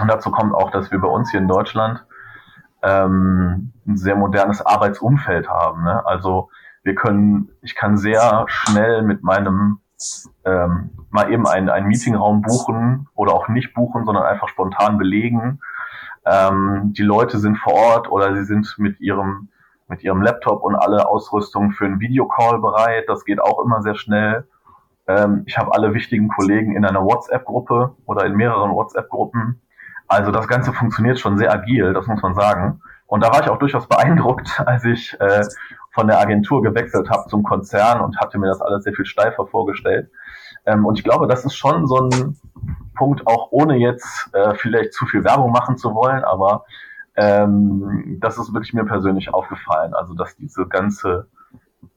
Und dazu kommt auch, dass wir bei uns hier in Deutschland ähm, ein sehr modernes Arbeitsumfeld haben. Ne? Also wir können, ich kann sehr schnell mit meinem ähm, mal eben einen, einen Meetingraum buchen oder auch nicht buchen, sondern einfach spontan belegen. Ähm, die Leute sind vor Ort oder sie sind mit ihrem mit ihrem Laptop und alle Ausrüstung für einen Videocall bereit. Das geht auch immer sehr schnell. Ähm, ich habe alle wichtigen Kollegen in einer WhatsApp-Gruppe oder in mehreren WhatsApp-Gruppen. Also das Ganze funktioniert schon sehr agil, das muss man sagen. Und da war ich auch durchaus beeindruckt, als ich äh, von der Agentur gewechselt habe zum Konzern und hatte mir das alles sehr viel steifer vorgestellt. Ähm, und ich glaube, das ist schon so ein Punkt, auch ohne jetzt äh, vielleicht zu viel Werbung machen zu wollen, aber ähm, das ist wirklich mir persönlich aufgefallen. Also, dass diese ganze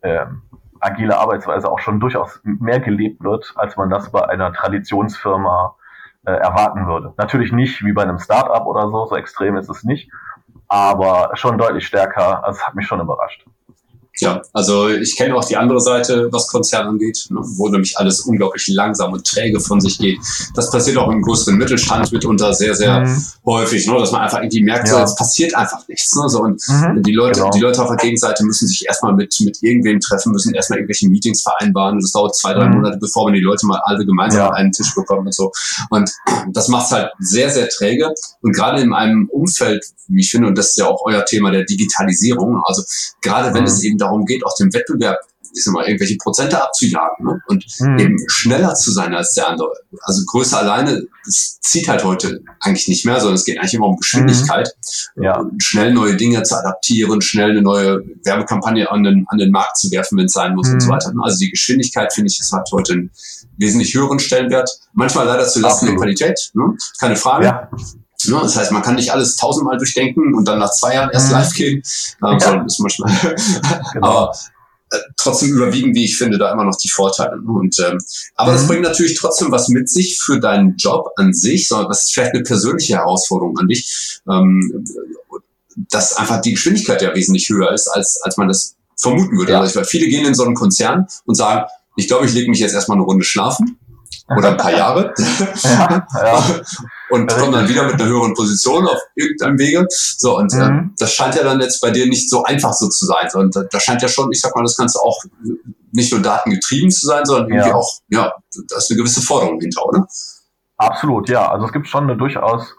ähm, agile Arbeitsweise auch schon durchaus mehr gelebt wird, als man das bei einer Traditionsfirma äh, erwarten würde. Natürlich nicht wie bei einem Startup oder so, so extrem ist es nicht, aber schon deutlich stärker. Also es hat mich schon überrascht. Ja, also ich kenne auch die andere Seite, was Konzern angeht, ne, wo nämlich alles unglaublich langsam und träge von sich geht. Das passiert auch im größeren Mittelstand mitunter sehr, sehr mhm. häufig, ne, dass man einfach irgendwie merkt, ja. so, es passiert einfach nichts. Ne, so, und mhm, die Leute, genau. die Leute auf der Gegenseite müssen sich erstmal mit, mit irgendwem treffen, müssen erstmal irgendwelche Meetings vereinbaren. Und das dauert zwei, drei mhm. Monate, bevor man die Leute mal alle gemeinsam ja. an einen Tisch bekommen und so. Und das macht es halt sehr, sehr träge. Und gerade in einem Umfeld, wie ich finde, und das ist ja auch euer Thema der Digitalisierung, also gerade wenn mhm. es eben darum darum geht, auch dem Wettbewerb ich sag mal, irgendwelche Prozente abzujagen ne? und mhm. eben schneller zu sein als der andere. Also Größe alleine, das zieht halt heute eigentlich nicht mehr, sondern es geht eigentlich immer um Geschwindigkeit. Mhm. Ja. Schnell neue Dinge zu adaptieren, schnell eine neue Werbekampagne an den, an den Markt zu werfen, wenn es sein muss mhm. und so mhm. weiter. Ne? Also die Geschwindigkeit, finde ich, es hat heute einen wesentlich höheren Stellenwert. Manchmal leider zu Lasten der Qualität, ne? keine Frage. Ja. Ne? Das heißt, man kann nicht alles tausendmal durchdenken und dann nach zwei Jahren erst mhm. live gehen. Ähm, ja. ist manchmal genau. Aber äh, trotzdem überwiegen, wie ich finde, da immer noch die Vorteile. Ne? Und, ähm, aber mhm. das bringt natürlich trotzdem was mit sich für deinen Job an sich, sondern das ist vielleicht eine persönliche Herausforderung an dich, ähm, dass einfach die Geschwindigkeit ja wesentlich höher ist, als, als man das vermuten würde. Ja. Also, weil viele gehen in so einen Konzern und sagen, ich glaube, ich lege mich jetzt erstmal eine Runde schlafen oder ein paar Jahre ja, ja. und kommen dann wieder mit einer höheren Position auf irgendeinem Wege. So, und äh, mhm. äh, das scheint ja dann jetzt bei dir nicht so einfach so zu sein. Und da, da scheint ja schon, ich sag mal, das Ganze auch nicht nur datengetrieben zu sein, sondern irgendwie ja. auch, ja, da ist eine gewisse Forderung hinter, oder? Absolut, ja. Also es gibt schon eine durchaus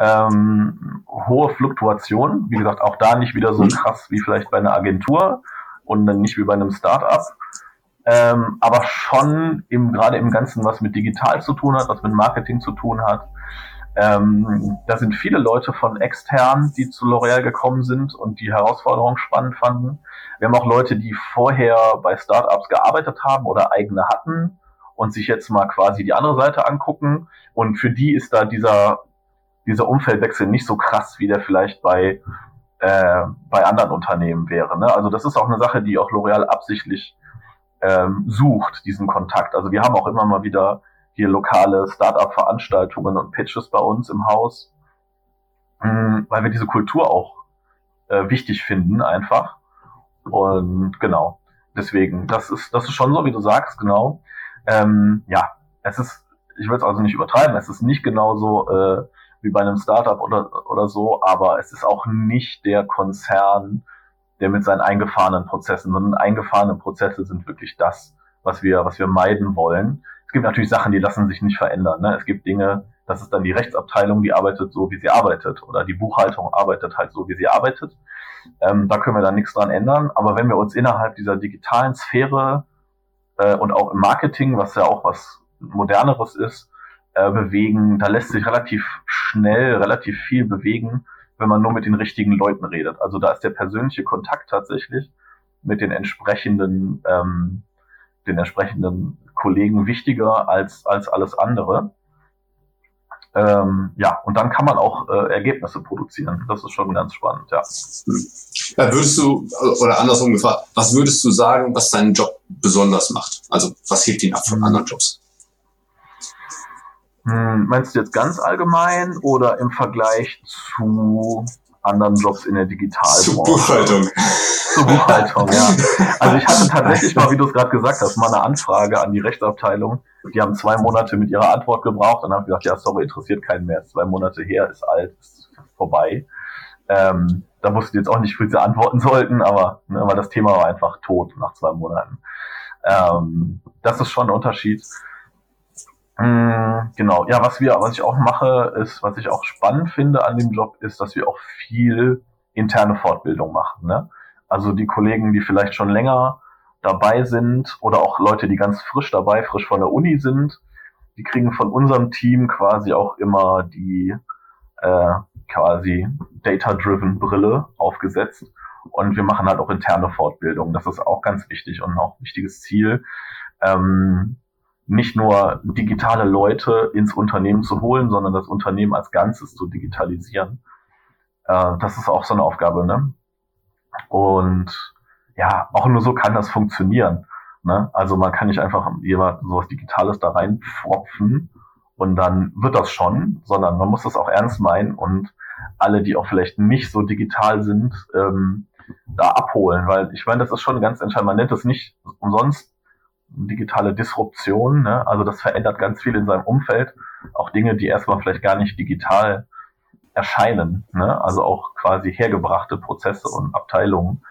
ähm, hohe Fluktuation. Wie gesagt, auch da nicht wieder so mhm. krass wie vielleicht bei einer Agentur und dann nicht wie bei einem Startup. Ähm, aber schon im, gerade im Ganzen, was mit digital zu tun hat, was mit Marketing zu tun hat. Ähm, da sind viele Leute von extern, die zu L'Oreal gekommen sind und die Herausforderung spannend fanden. Wir haben auch Leute, die vorher bei Startups gearbeitet haben oder eigene hatten und sich jetzt mal quasi die andere Seite angucken. Und für die ist da dieser, dieser Umfeldwechsel nicht so krass, wie der vielleicht bei, äh, bei anderen Unternehmen wäre. Ne? Also das ist auch eine Sache, die auch L'Oreal absichtlich ähm, sucht, diesen Kontakt. Also wir haben auch immer mal wieder hier lokale Startup-Veranstaltungen und Pitches bei uns im Haus, mh, hm, weil wir diese Kultur auch äh, wichtig finden einfach. Und genau, deswegen, das ist, das ist schon so, wie du sagst, genau. Ähm, ja, es ist, ich will es also nicht übertreiben, es ist nicht genauso äh, wie bei einem Startup oder, oder so, aber es ist auch nicht der Konzern, der mit seinen eingefahrenen Prozessen, sondern eingefahrene Prozesse sind wirklich das, was wir, was wir meiden wollen. Es gibt natürlich Sachen, die lassen sich nicht verändern. Ne? Es gibt Dinge, das ist dann die Rechtsabteilung, die arbeitet so, wie sie arbeitet, oder die Buchhaltung arbeitet halt so, wie sie arbeitet. Ähm, da können wir dann nichts dran ändern. Aber wenn wir uns innerhalb dieser digitalen Sphäre äh, und auch im Marketing, was ja auch was moderneres ist, äh, bewegen, da lässt sich relativ schnell, relativ viel bewegen, wenn man nur mit den richtigen Leuten redet. Also da ist der persönliche Kontakt tatsächlich mit den entsprechenden, ähm, den entsprechenden Kollegen wichtiger als, als alles andere. Ähm, ja, und dann kann man auch äh, Ergebnisse produzieren. Das ist schon ganz spannend, ja. ja. Würdest du, oder andersrum gefragt, was würdest du sagen, was deinen Job besonders macht? Also was hebt ihn ab von anderen Jobs? Hm, meinst du jetzt ganz allgemein oder im Vergleich zu anderen Jobs in der Digitalbranche? Zur Buchhaltung. Zur Buchhaltung, ja. Also ich hatte tatsächlich mal, wie du es gerade gesagt hast, mal eine Anfrage an die Rechtsabteilung. Die haben zwei Monate mit ihrer Antwort gebraucht. Dann habe ich gesagt, ja, sorry, interessiert keinen mehr. Ist zwei Monate her, ist alt, ist vorbei. Ähm, da wussten jetzt auch nicht, wie sie antworten sollten, aber, ne, aber das Thema war einfach tot nach zwei Monaten. Ähm, das ist schon ein Unterschied. Mm, genau, ja, was wir, was ich auch mache, ist, was ich auch spannend finde an dem Job, ist, dass wir auch viel interne Fortbildung machen. Ne? Also die Kollegen, die vielleicht schon länger dabei sind oder auch Leute, die ganz frisch dabei, frisch von der Uni sind, die kriegen von unserem Team quasi auch immer die äh, quasi data-driven Brille aufgesetzt. Und wir machen halt auch interne Fortbildung. Das ist auch ganz wichtig und auch ein wichtiges Ziel. Ähm, nicht nur digitale Leute ins Unternehmen zu holen, sondern das Unternehmen als Ganzes zu digitalisieren. Äh, das ist auch so eine Aufgabe, ne? Und ja, auch nur so kann das funktionieren. Ne? Also man kann nicht einfach jemand sowas Digitales da reinpfropfen und dann wird das schon, sondern man muss das auch ernst meinen und alle, die auch vielleicht nicht so digital sind, ähm, da abholen, weil ich meine, das ist schon ganz entscheidend. Man nennt das nicht umsonst digitale Disruption. Ne? Also das verändert ganz viel in seinem Umfeld. Auch Dinge, die erstmal vielleicht gar nicht digital erscheinen. Ne? Also auch quasi hergebrachte Prozesse und Abteilungen.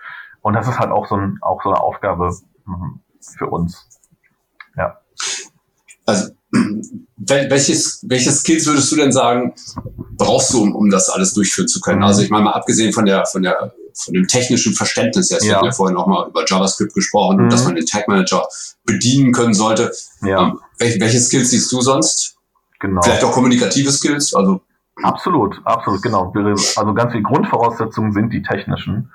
Und das ist halt auch so, ein, auch so eine Aufgabe mhm, für uns. Ja. Also welches, welche Skills würdest du denn sagen, brauchst du, um, um das alles durchführen zu können? Mhm. Also ich meine mal abgesehen von der, von der, von dem technischen Verständnis, jetzt ja. haben ja vorhin auch mal über JavaScript gesprochen mhm. und dass man den Tag Manager bedienen können sollte. Ja. Ähm, welche, welche Skills siehst du sonst? Genau. Vielleicht auch kommunikative Skills, also. Absolut, absolut, genau. Also ganz viele Grundvoraussetzungen sind die technischen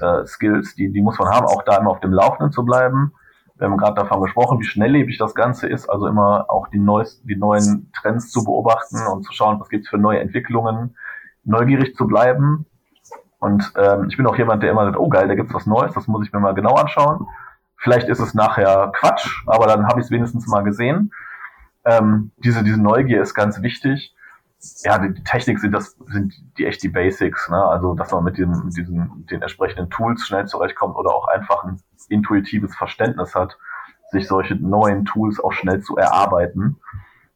äh, Skills, die, die muss man haben, auch da immer auf dem Laufenden zu bleiben wir haben gerade davon gesprochen, wie schnelllebig das Ganze ist, also immer auch die, neuesten, die neuen Trends zu beobachten und zu schauen, was gibt's für neue Entwicklungen, neugierig zu bleiben. Und ähm, ich bin auch jemand, der immer sagt, oh geil, da gibt's was Neues, das muss ich mir mal genau anschauen. Vielleicht ist es nachher Quatsch, aber dann habe ich es wenigstens mal gesehen. Ähm, diese, diese Neugier ist ganz wichtig. Ja, die, Technik sind das sind die echt die Basics, ne? Also dass man mit, dem, mit diesen den entsprechenden Tools schnell zurechtkommt oder auch einfach ein intuitives Verständnis hat, sich solche neuen Tools auch schnell zu erarbeiten.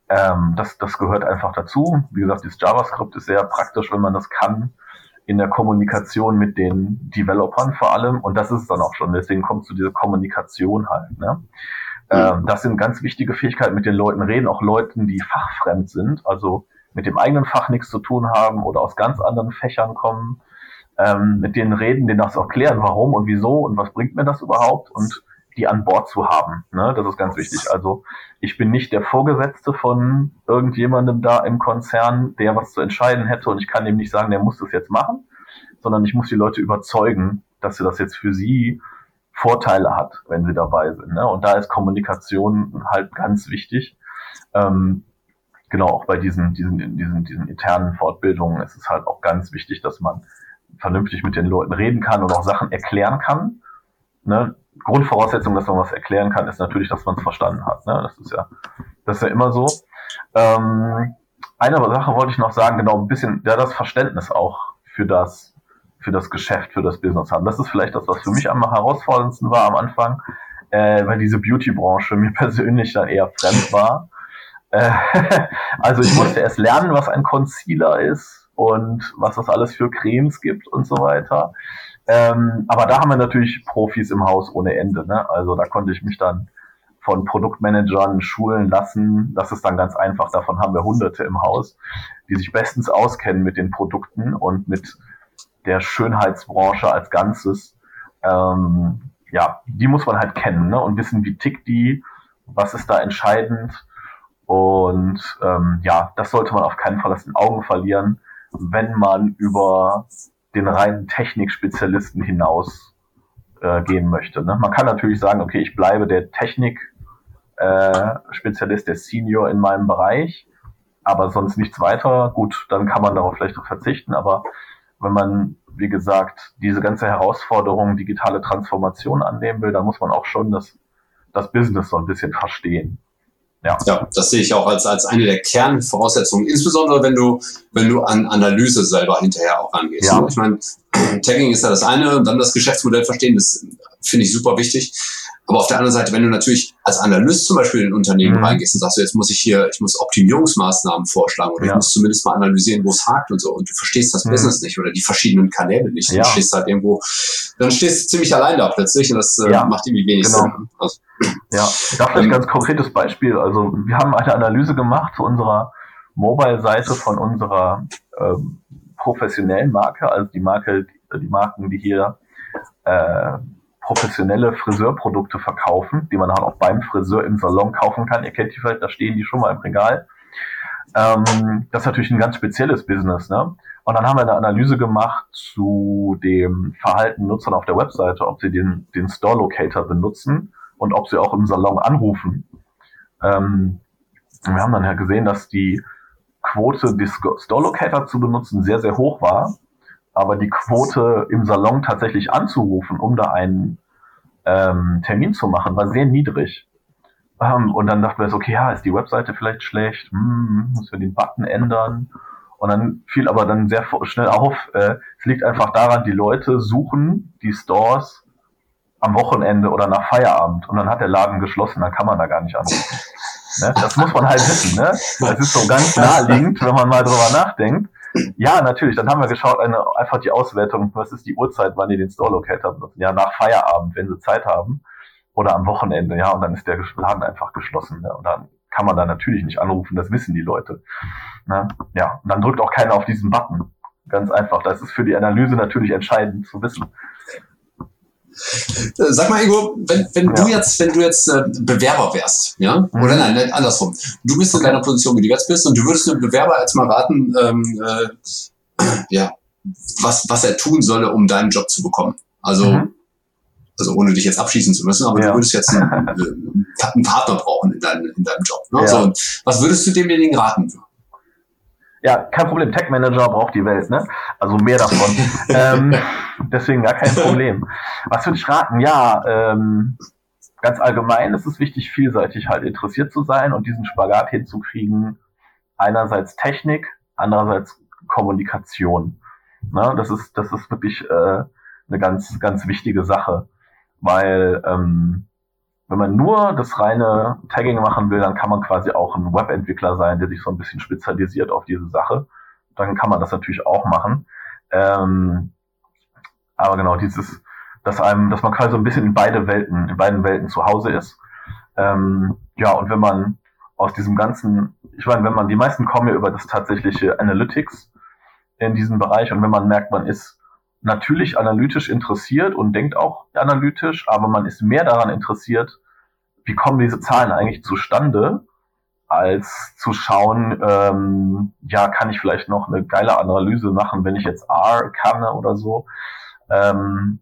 Ähm, das, das gehört einfach dazu. Wie gesagt, das JavaScript ist sehr praktisch, wenn man das kann, in der Kommunikation mit den Developern vor allem. Und das ist es dann auch schon. Deswegen kommt zu dieser Kommunikation halt. Ne? Ähm, das sind ganz wichtige Fähigkeiten, mit den Leuten reden, auch Leuten, die fachfremd sind, also mit dem eigenen Fach nichts zu tun haben oder aus ganz anderen Fächern kommen, ähm, mit denen reden, denen das erklären, warum und wieso und was bringt mir das überhaupt und die an Bord zu haben. Ne? Das ist ganz wichtig. Also ich bin nicht der Vorgesetzte von irgendjemandem da im Konzern, der was zu entscheiden hätte und ich kann ihm nicht sagen, der muss das jetzt machen, sondern ich muss die Leute überzeugen, dass sie das jetzt für sie Vorteile hat, wenn sie dabei sind. Ne? Und da ist Kommunikation halt ganz wichtig. Ähm, genau, auch bei diesen, diesen, diesen, diesen internen Fortbildungen ist es halt auch ganz wichtig, dass man vernünftig mit den Leuten reden kann und auch Sachen erklären kann. Ne? Grundvoraussetzung, dass man was erklären kann, ist natürlich, dass man es verstanden hat. Ne? Das ist ja, das ist ja immer so. Ähm, eine Sache wollte ich noch sagen, genau ein bisschen, ja, das Verständnis auch für das, für das Geschäft, für das Business haben. Das ist vielleicht das, was für mich am herausforderndsten war am Anfang, äh, weil diese Beauty-Branche mir persönlich dann eher fremd war. Äh, also ich musste erst lernen, was ein Concealer ist und was das alles für Cremes gibt und so weiter. Ähm, aber da haben wir natürlich Profis im Haus ohne Ende. Ne? Also da konnte ich mich dann von Produktmanagern schulen lassen. Das ist dann ganz einfach. Davon haben wir Hunderte im Haus, die sich bestens auskennen mit den Produkten und mit der Schönheitsbranche als Ganzes. Ähm, ja, die muss man halt kennen ne? und wissen, wie tickt die, was ist da entscheidend. Und ähm, ja, das sollte man auf keinen Fall aus den Augen verlieren, wenn man über den reinen Technikspezialisten hinaus äh, gehen möchte. Ne? Man kann natürlich sagen, okay, ich bleibe der Technik-Spezialist, äh, der Senior in meinem Bereich, aber sonst nichts weiter. Gut, dann kann man darauf vielleicht auch verzichten, aber wenn man, wie gesagt, diese ganze Herausforderung digitale Transformation annehmen will, dann muss man auch schon das, das Business so ein bisschen verstehen. Ja. ja, das sehe ich auch als, als eine der Kernvoraussetzungen, insbesondere wenn du, wenn du an Analyse selber hinterher auch rangehst. Ja. Ich meine, Tagging ist ja das eine und dann das Geschäftsmodell verstehen, das finde ich super wichtig. Aber auf der anderen Seite, wenn du natürlich als Analyst zum Beispiel in ein Unternehmen mhm. reingehst und sagst, jetzt muss ich hier, ich muss Optimierungsmaßnahmen vorschlagen oder ja. ich muss zumindest mal analysieren, wo es hakt und so und du verstehst das mhm. Business nicht oder die verschiedenen Kanäle nicht. Ja. Du stehst halt irgendwo, dann stehst du ziemlich allein da plötzlich und das äh, ja. macht irgendwie wenig genau. Sinn. Also, ja, da vielleicht ein ähm, ganz konkretes Beispiel. Also wir haben eine Analyse gemacht zu unserer Mobile-Seite von unserer ähm, professionellen Marke, also die Marke, die Marken, die hier äh, professionelle Friseurprodukte verkaufen, die man halt auch beim Friseur im Salon kaufen kann. Ihr kennt die vielleicht, da stehen die schon mal im Regal. Ähm, das ist natürlich ein ganz spezielles Business. Ne? Und dann haben wir eine Analyse gemacht zu dem Verhalten Nutzern auf der Webseite, ob sie den, den Store Locator benutzen und ob sie auch im Salon anrufen. Ähm, wir haben dann ja gesehen, dass die Quote, die Store Locator zu benutzen, sehr, sehr hoch war. Aber die Quote im Salon tatsächlich anzurufen, um da einen ähm, Termin zu machen, war sehr niedrig. Ähm, und dann dachten wir so, okay, ja, ist die Webseite vielleicht schlecht? Hm, müssen wir den Button ändern? Und dann fiel aber dann sehr schnell auf, äh, es liegt einfach daran, die Leute suchen die Stores am Wochenende oder nach Feierabend und dann hat der Laden geschlossen, dann kann man da gar nicht anrufen. Ne? Das muss man halt wissen. Ne? Das ist so ganz naheliegend, wenn man mal drüber nachdenkt. Ja, natürlich. Dann haben wir geschaut, eine, einfach die Auswertung, was ist die Uhrzeit, wann die den Store Locator benutzen. Ja, nach Feierabend, wenn sie Zeit haben. Oder am Wochenende, ja, und dann ist der Laden einfach geschlossen. Ne? Und dann kann man da natürlich nicht anrufen, das wissen die Leute. Ne? Ja, und dann drückt auch keiner auf diesen Button. Ganz einfach. Das ist für die Analyse natürlich entscheidend zu wissen. Äh, sag mal, Ingo, wenn, wenn ja. du jetzt, wenn du jetzt äh, Bewerber wärst, ja, mhm. oder nein, andersrum, du bist in deiner Position, wie du jetzt bist, und du würdest einem Bewerber jetzt mal raten, ähm, äh, ja, was, was er tun solle, um deinen Job zu bekommen. Also, mhm. also ohne dich jetzt abschießen zu müssen, aber ja. du würdest jetzt einen, einen, Partner brauchen in, dein, in deinem Job. Ne? Ja. So, was würdest du demjenigen raten? Ja, kein Problem. Tech Manager braucht die Welt, ne? Also mehr davon. ähm, deswegen gar kein Problem. Was würde ich raten? Ja, ähm, ganz allgemein ist es wichtig, vielseitig halt interessiert zu sein und diesen Spagat hinzukriegen. Einerseits Technik, andererseits Kommunikation. Ne? Das ist, das ist wirklich äh, eine ganz, ganz wichtige Sache, weil ähm, wenn man nur das reine Tagging machen will, dann kann man quasi auch ein Webentwickler sein, der sich so ein bisschen spezialisiert auf diese Sache. Dann kann man das natürlich auch machen. Ähm, aber genau, dieses, dass einem, dass man quasi so ein bisschen in beide Welten, in beiden Welten zu Hause ist. Ähm, ja, und wenn man aus diesem ganzen, ich meine, wenn man, die meisten kommen ja über das tatsächliche Analytics in diesem Bereich und wenn man merkt, man ist natürlich analytisch interessiert und denkt auch analytisch, aber man ist mehr daran interessiert, wie kommen diese Zahlen eigentlich zustande, als zu schauen, ähm, ja, kann ich vielleicht noch eine geile Analyse machen, wenn ich jetzt R kann oder so. Ähm,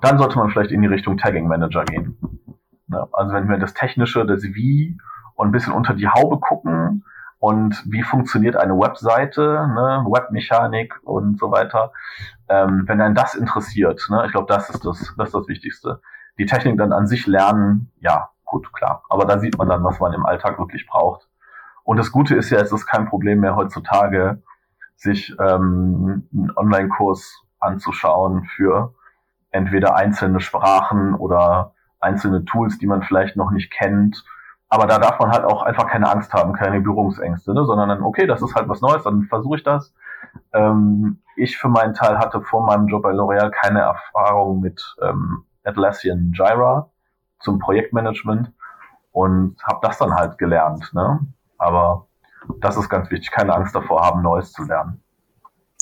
dann sollte man vielleicht in die Richtung Tagging Manager gehen. Ja, also wenn wir das Technische, das Wie und ein bisschen unter die Haube gucken und wie funktioniert eine Webseite, ne, Webmechanik und so weiter. Ähm, wenn einen das interessiert, ne, ich glaube, das ist das, das ist das Wichtigste. Die Technik dann an sich lernen, ja, gut, klar. Aber da sieht man dann, was man im Alltag wirklich braucht. Und das Gute ist ja, es ist kein Problem mehr heutzutage, sich ähm, einen Online-Kurs anzuschauen für entweder einzelne Sprachen oder einzelne Tools, die man vielleicht noch nicht kennt aber da darf man halt auch einfach keine Angst haben, keine Berührungsängste, ne? sondern dann, okay, das ist halt was Neues, dann versuche ich das. Ähm, ich für meinen Teil hatte vor meinem Job bei L'Oreal keine Erfahrung mit ähm, Atlassian Jira zum Projektmanagement und habe das dann halt gelernt. Ne? Aber das ist ganz wichtig, keine Angst davor haben, Neues zu lernen.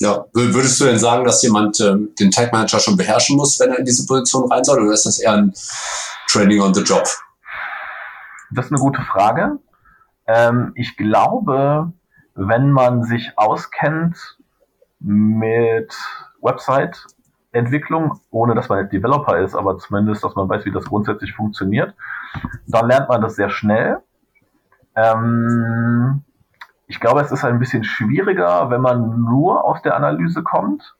Ja, würdest du denn sagen, dass jemand ähm, den Tag Manager schon beherrschen muss, wenn er in diese Position rein soll, oder ist das eher ein Training on the Job? Das ist eine gute Frage. Ähm, ich glaube, wenn man sich auskennt mit Website-Entwicklung, ohne dass man jetzt Developer ist, aber zumindest, dass man weiß, wie das grundsätzlich funktioniert, dann lernt man das sehr schnell. Ähm, ich glaube, es ist ein bisschen schwieriger, wenn man nur aus der Analyse kommt,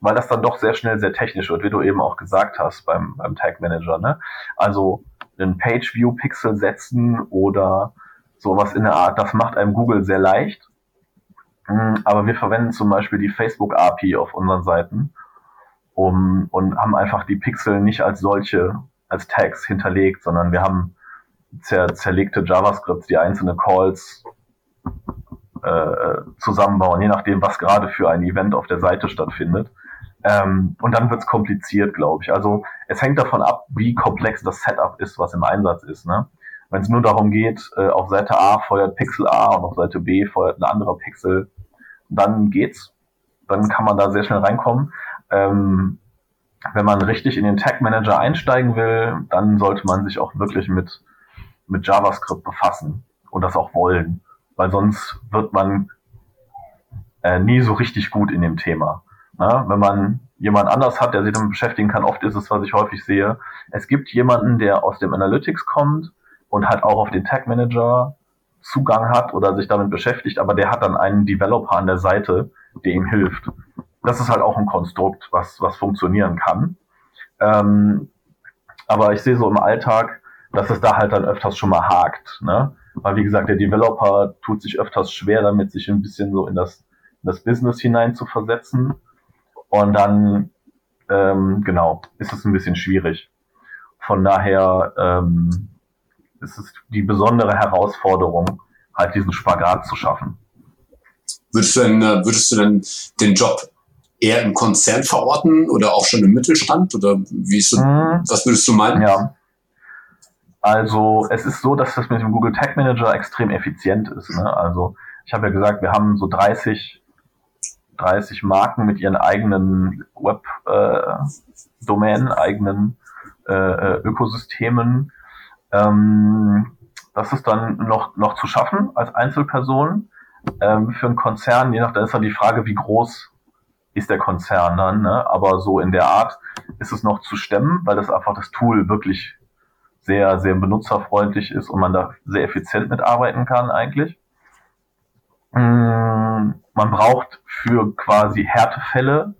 weil das dann doch sehr schnell sehr technisch wird, wie du eben auch gesagt hast beim, beim Tag Manager. Ne? Also einen Page-View-Pixel setzen oder sowas in der Art. Das macht einem Google sehr leicht. Mm, aber wir verwenden zum Beispiel die Facebook-API auf unseren Seiten um, und haben einfach die Pixel nicht als solche, als Tags hinterlegt, sondern wir haben zer zerlegte JavaScripts, die einzelne Calls äh, zusammenbauen, je nachdem, was gerade für ein Event auf der Seite stattfindet. Ähm, und dann wird's kompliziert, glaube ich. Also es hängt davon ab, wie komplex das Setup ist, was im Einsatz ist. Ne? Wenn es nur darum geht, äh, auf Seite A feuert Pixel A und auf Seite B feuert ein anderer Pixel, dann geht's. Dann kann man da sehr schnell reinkommen. Ähm, wenn man richtig in den Tag Manager einsteigen will, dann sollte man sich auch wirklich mit, mit JavaScript befassen und das auch wollen, weil sonst wird man äh, nie so richtig gut in dem Thema. Na, wenn man jemand anders hat, der sich damit beschäftigen kann, oft ist es, was ich häufig sehe, es gibt jemanden, der aus dem Analytics kommt und halt auch auf den Tag Manager Zugang hat oder sich damit beschäftigt, aber der hat dann einen Developer an der Seite, der ihm hilft. Das ist halt auch ein Konstrukt, was, was funktionieren kann. Ähm, aber ich sehe so im Alltag, dass es da halt dann öfters schon mal hakt. Ne? Weil wie gesagt, der Developer tut sich öfters schwer damit, sich ein bisschen so in das, in das Business hinein zu versetzen und dann, ähm, genau, ist es ein bisschen schwierig. Von daher ähm, ist es die besondere Herausforderung, halt diesen Spagat zu schaffen. Würdest du denn, äh, würdest du denn den Job eher im Konzern verorten oder auch schon im Mittelstand? Oder wie ist so, mhm. was würdest du meinen? Ja. Also es ist so, dass das mit dem Google Tag Manager extrem effizient ist. Ne? Also ich habe ja gesagt, wir haben so 30 30 Marken mit ihren eigenen Web-Domänen, äh, eigenen äh, äh, Ökosystemen. Ähm, das ist dann noch, noch zu schaffen als Einzelperson. Ähm, für einen Konzern, je nachdem ist dann die Frage, wie groß ist der Konzern dann, ne? aber so in der Art ist es noch zu stemmen, weil das einfach das Tool wirklich sehr, sehr benutzerfreundlich ist und man da sehr effizient mitarbeiten kann eigentlich. Mm, man braucht für quasi Härtefälle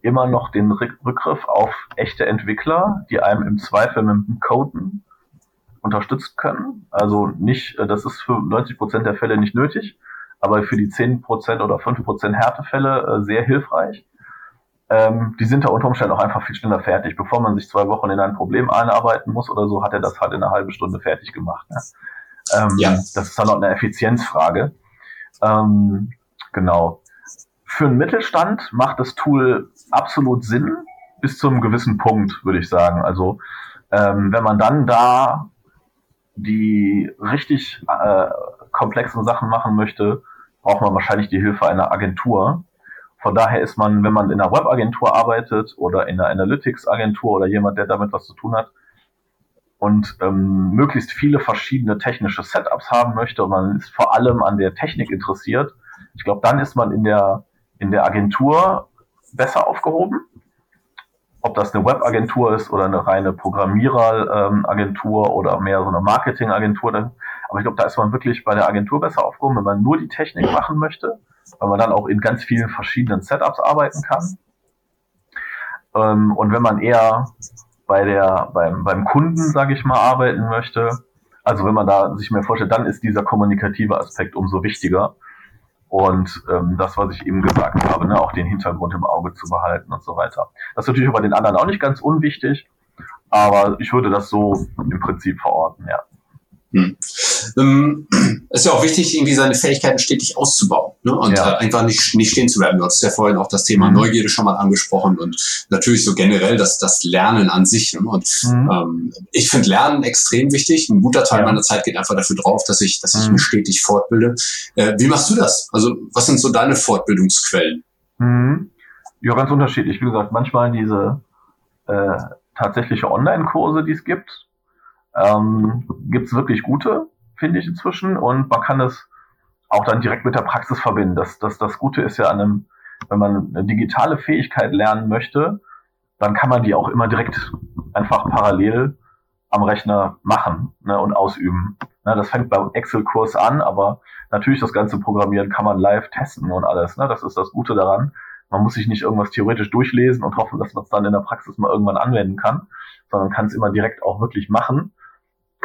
immer noch den Rückgriff auf echte Entwickler, die einem im Zweifel mit dem Coden unterstützen können. Also nicht, äh, das ist für 90 Prozent der Fälle nicht nötig, aber für die 10 Prozent oder 5 Prozent Härtefälle äh, sehr hilfreich. Ähm, die sind da unter Umständen auch einfach viel schneller fertig. Bevor man sich zwei Wochen in ein Problem einarbeiten muss oder so, hat er das halt in einer halben Stunde fertig gemacht. Ne? Ähm, ja. Das ist dann noch eine Effizienzfrage. Ähm, genau. Für einen Mittelstand macht das Tool absolut Sinn, bis zu einem gewissen Punkt, würde ich sagen. Also ähm, wenn man dann da die richtig äh, komplexen Sachen machen möchte, braucht man wahrscheinlich die Hilfe einer Agentur. Von daher ist man, wenn man in einer Webagentur arbeitet oder in einer Analytics-Agentur oder jemand, der damit was zu tun hat und ähm, möglichst viele verschiedene technische Setups haben möchte und man ist vor allem an der Technik interessiert, ich glaube, dann ist man in der, in der Agentur besser aufgehoben ob das eine Webagentur ist oder eine reine Programmiereragentur ähm, oder mehr so eine Marketingagentur. Aber ich glaube, da ist man wirklich bei der Agentur besser aufgehoben, wenn man nur die Technik machen möchte, weil man dann auch in ganz vielen verschiedenen Setups arbeiten kann. Ähm, und wenn man eher bei der, beim, beim Kunden, sage ich mal, arbeiten möchte, also wenn man da sich mehr vorstellt, dann ist dieser kommunikative Aspekt umso wichtiger. Und ähm, das, was ich eben gesagt habe, ne, auch den Hintergrund im Auge zu behalten und so weiter. Das ist natürlich bei den anderen auch nicht ganz unwichtig, aber ich würde das so im Prinzip verorten, ja. Hm. Ähm, ist ja auch wichtig, irgendwie seine Fähigkeiten stetig auszubauen ne? und ja. äh, einfach nicht, nicht stehen zu bleiben. Du hast ja vorhin auch das Thema mhm. Neugierde schon mal angesprochen und natürlich so generell das, das Lernen an sich. Ne? Und mhm. ähm, ich finde Lernen extrem wichtig. Ein guter Teil ja. meiner Zeit geht einfach dafür drauf, dass ich, dass ich mhm. mich stetig fortbilde. Äh, wie machst du das? Also was sind so deine Fortbildungsquellen? Mhm. Ja, ganz unterschiedlich. Wie gesagt, manchmal diese äh, tatsächliche Online-Kurse, die es gibt, ähm, gibt es wirklich gute, finde ich inzwischen. Und man kann es auch dann direkt mit der Praxis verbinden. Das, das, das Gute ist ja an einem, wenn man eine digitale Fähigkeit lernen möchte, dann kann man die auch immer direkt einfach parallel am Rechner machen ne, und ausüben. Ne, das fängt beim Excel-Kurs an, aber natürlich das ganze Programmieren kann man live testen und alles. Ne, das ist das Gute daran. Man muss sich nicht irgendwas theoretisch durchlesen und hoffen, dass man es dann in der Praxis mal irgendwann anwenden kann, sondern kann es immer direkt auch wirklich machen